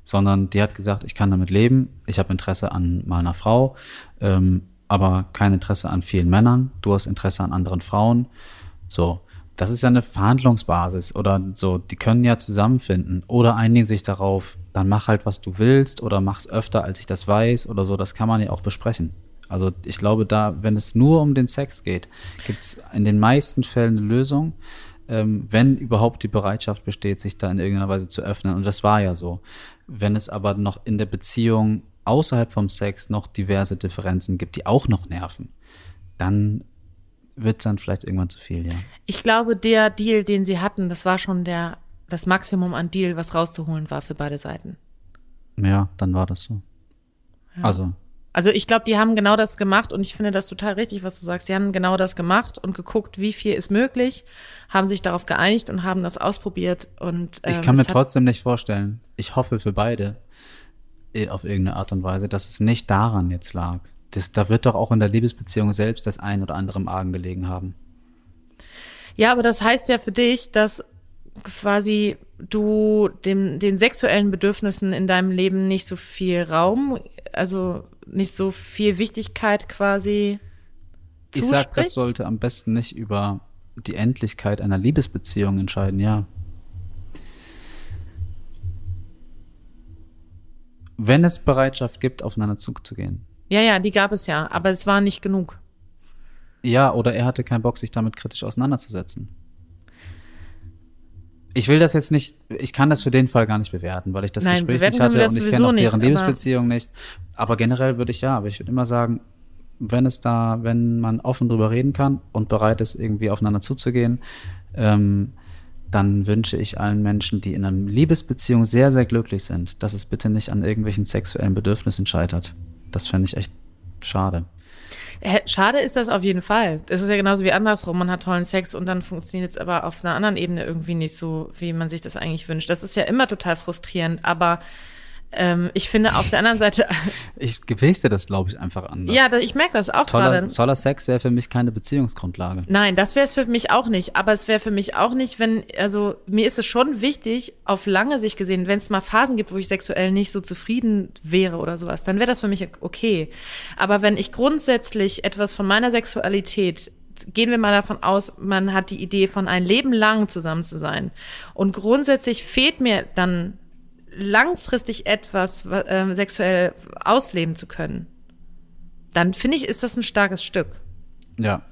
Sondern die hat gesagt, ich kann damit leben, ich habe Interesse an mal einer Frau, ähm, aber kein Interesse an vielen Männern, du hast Interesse an anderen Frauen. So, das ist ja eine Verhandlungsbasis oder so, die können ja zusammenfinden oder einigen sich darauf, dann mach halt, was du willst oder mach's öfter, als ich das weiß oder so, das kann man ja auch besprechen. Also ich glaube, da, wenn es nur um den Sex geht, gibt's in den meisten Fällen eine Lösung, ähm, wenn überhaupt die Bereitschaft besteht, sich da in irgendeiner Weise zu öffnen. Und das war ja so. Wenn es aber noch in der Beziehung außerhalb vom Sex noch diverse Differenzen gibt, die auch noch nerven, dann wird dann vielleicht irgendwann zu viel, ja. Ich glaube, der Deal, den sie hatten, das war schon der, das Maximum an Deal, was rauszuholen war für beide Seiten. Ja, dann war das so. Also, Also ich glaube, die haben genau das gemacht und ich finde das total richtig, was du sagst. Die haben genau das gemacht und geguckt, wie viel ist möglich, haben sich darauf geeinigt und haben das ausprobiert und ähm, ich kann mir trotzdem nicht vorstellen, ich hoffe für beide eh, auf irgendeine Art und Weise, dass es nicht daran jetzt lag. Das, da wird doch auch in der Liebesbeziehung selbst das ein oder andere im Argen gelegen haben. Ja, aber das heißt ja für dich, dass quasi du dem, den sexuellen Bedürfnissen in deinem Leben nicht so viel Raum, also nicht so viel Wichtigkeit quasi Ich sag, das sollte am besten nicht über die Endlichkeit einer Liebesbeziehung entscheiden, ja. Wenn es Bereitschaft gibt, aufeinander zuzugehen. Ja, ja, die gab es ja, aber es war nicht genug. Ja, oder er hatte keinen Bock, sich damit kritisch auseinanderzusetzen. Ich will das jetzt nicht, ich kann das für den Fall gar nicht bewerten, weil ich das Nein, Gespräch nicht hatte und ich kenne auch deren nicht, nicht. Aber generell würde ich ja, aber ich würde immer sagen, wenn es da, wenn man offen drüber reden kann und bereit ist, irgendwie aufeinander zuzugehen, ähm, dann wünsche ich allen Menschen, die in einer Liebesbeziehung sehr, sehr glücklich sind, dass es bitte nicht an irgendwelchen sexuellen Bedürfnissen scheitert. Das fände ich echt schade. Schade ist das auf jeden Fall. Das ist ja genauso wie andersrum. Man hat tollen Sex und dann funktioniert es aber auf einer anderen Ebene irgendwie nicht so, wie man sich das eigentlich wünscht. Das ist ja immer total frustrierend, aber ähm, ich finde auf der anderen Seite, Ich gewäßte das, glaube ich, einfach anders. ja, ich merke das auch gerade. toller Sex wäre für mich keine Beziehungsgrundlage. Nein, das wäre es für mich auch nicht. Aber es wäre für mich auch nicht, wenn, also mir ist es schon wichtig, auf lange Sicht gesehen, wenn es mal Phasen gibt, wo ich sexuell nicht so zufrieden wäre oder sowas, dann wäre das für mich okay. Aber wenn ich grundsätzlich etwas von meiner Sexualität Gehen wir mal davon aus, man hat die Idee von ein Leben lang zusammen zu sein. Und grundsätzlich fehlt mir dann langfristig etwas, wa- ähm, sexuell ausleben zu können. Dann finde ich, ist das ein starkes Stück. Ja.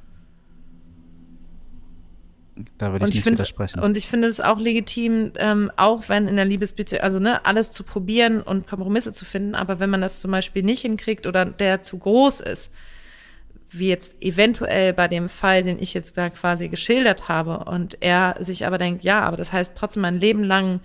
Da würde Und ich ich, nicht finde widersprechen. und ich finde es auch legitim, ähm, auch wenn in der Liebesbeziehung, also ne, alles zu probieren und Kompromisse zu finden, aber wenn man das zum Beispiel nicht hinkriegt oder der zu groß ist, wie jetzt eventuell bei dem Fall, den ich jetzt da quasi geschildert habe, und er sich aber denkt, ja, aber das heißt trotzdem mein Leben lang,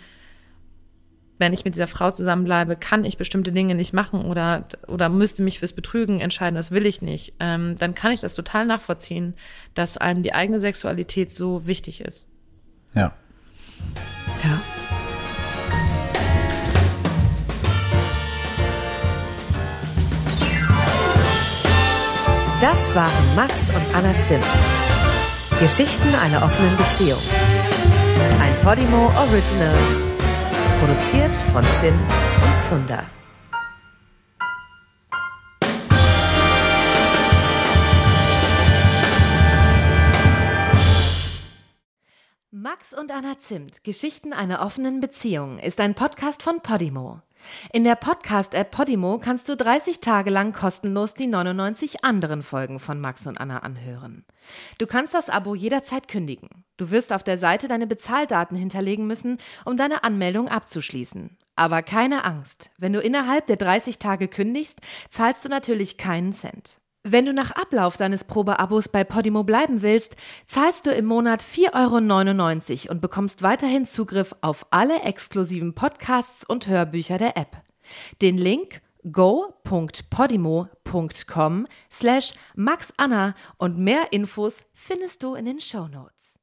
wenn ich mit dieser Frau zusammenbleibe, kann ich bestimmte Dinge nicht machen oder, oder müsste mich fürs Betrügen entscheiden, das will ich nicht, ähm, dann kann ich das total nachvollziehen, dass einem die eigene Sexualität so wichtig ist. ja. Ja. Das waren Max und Anna Zimt. Geschichten einer offenen Beziehung. Ein Podimo Original. Produziert von Zimt und Zunder. Max und Anna Zimt, Geschichten einer offenen Beziehung, ist ein Podcast von Podimo. In der Podcast-App Podimo kannst du 30 Tage lang kostenlos die 99 anderen Folgen von Max und Anna anhören. Du kannst das Abo jederzeit kündigen. Du wirst auf der Seite deine Bezahldaten hinterlegen müssen, um deine Anmeldung abzuschließen. Aber keine Angst, wenn du innerhalb der 30 Tage kündigst, zahlst du natürlich keinen Cent. Wenn du nach Ablauf deines Probeabos bei Podimo bleiben willst, zahlst du im Monat 4,99 Euro und bekommst weiterhin Zugriff auf alle exklusiven Podcasts und Hörbücher der App. Den Link go.podimo.com slash maxanna und mehr Infos findest du in den Shownotes.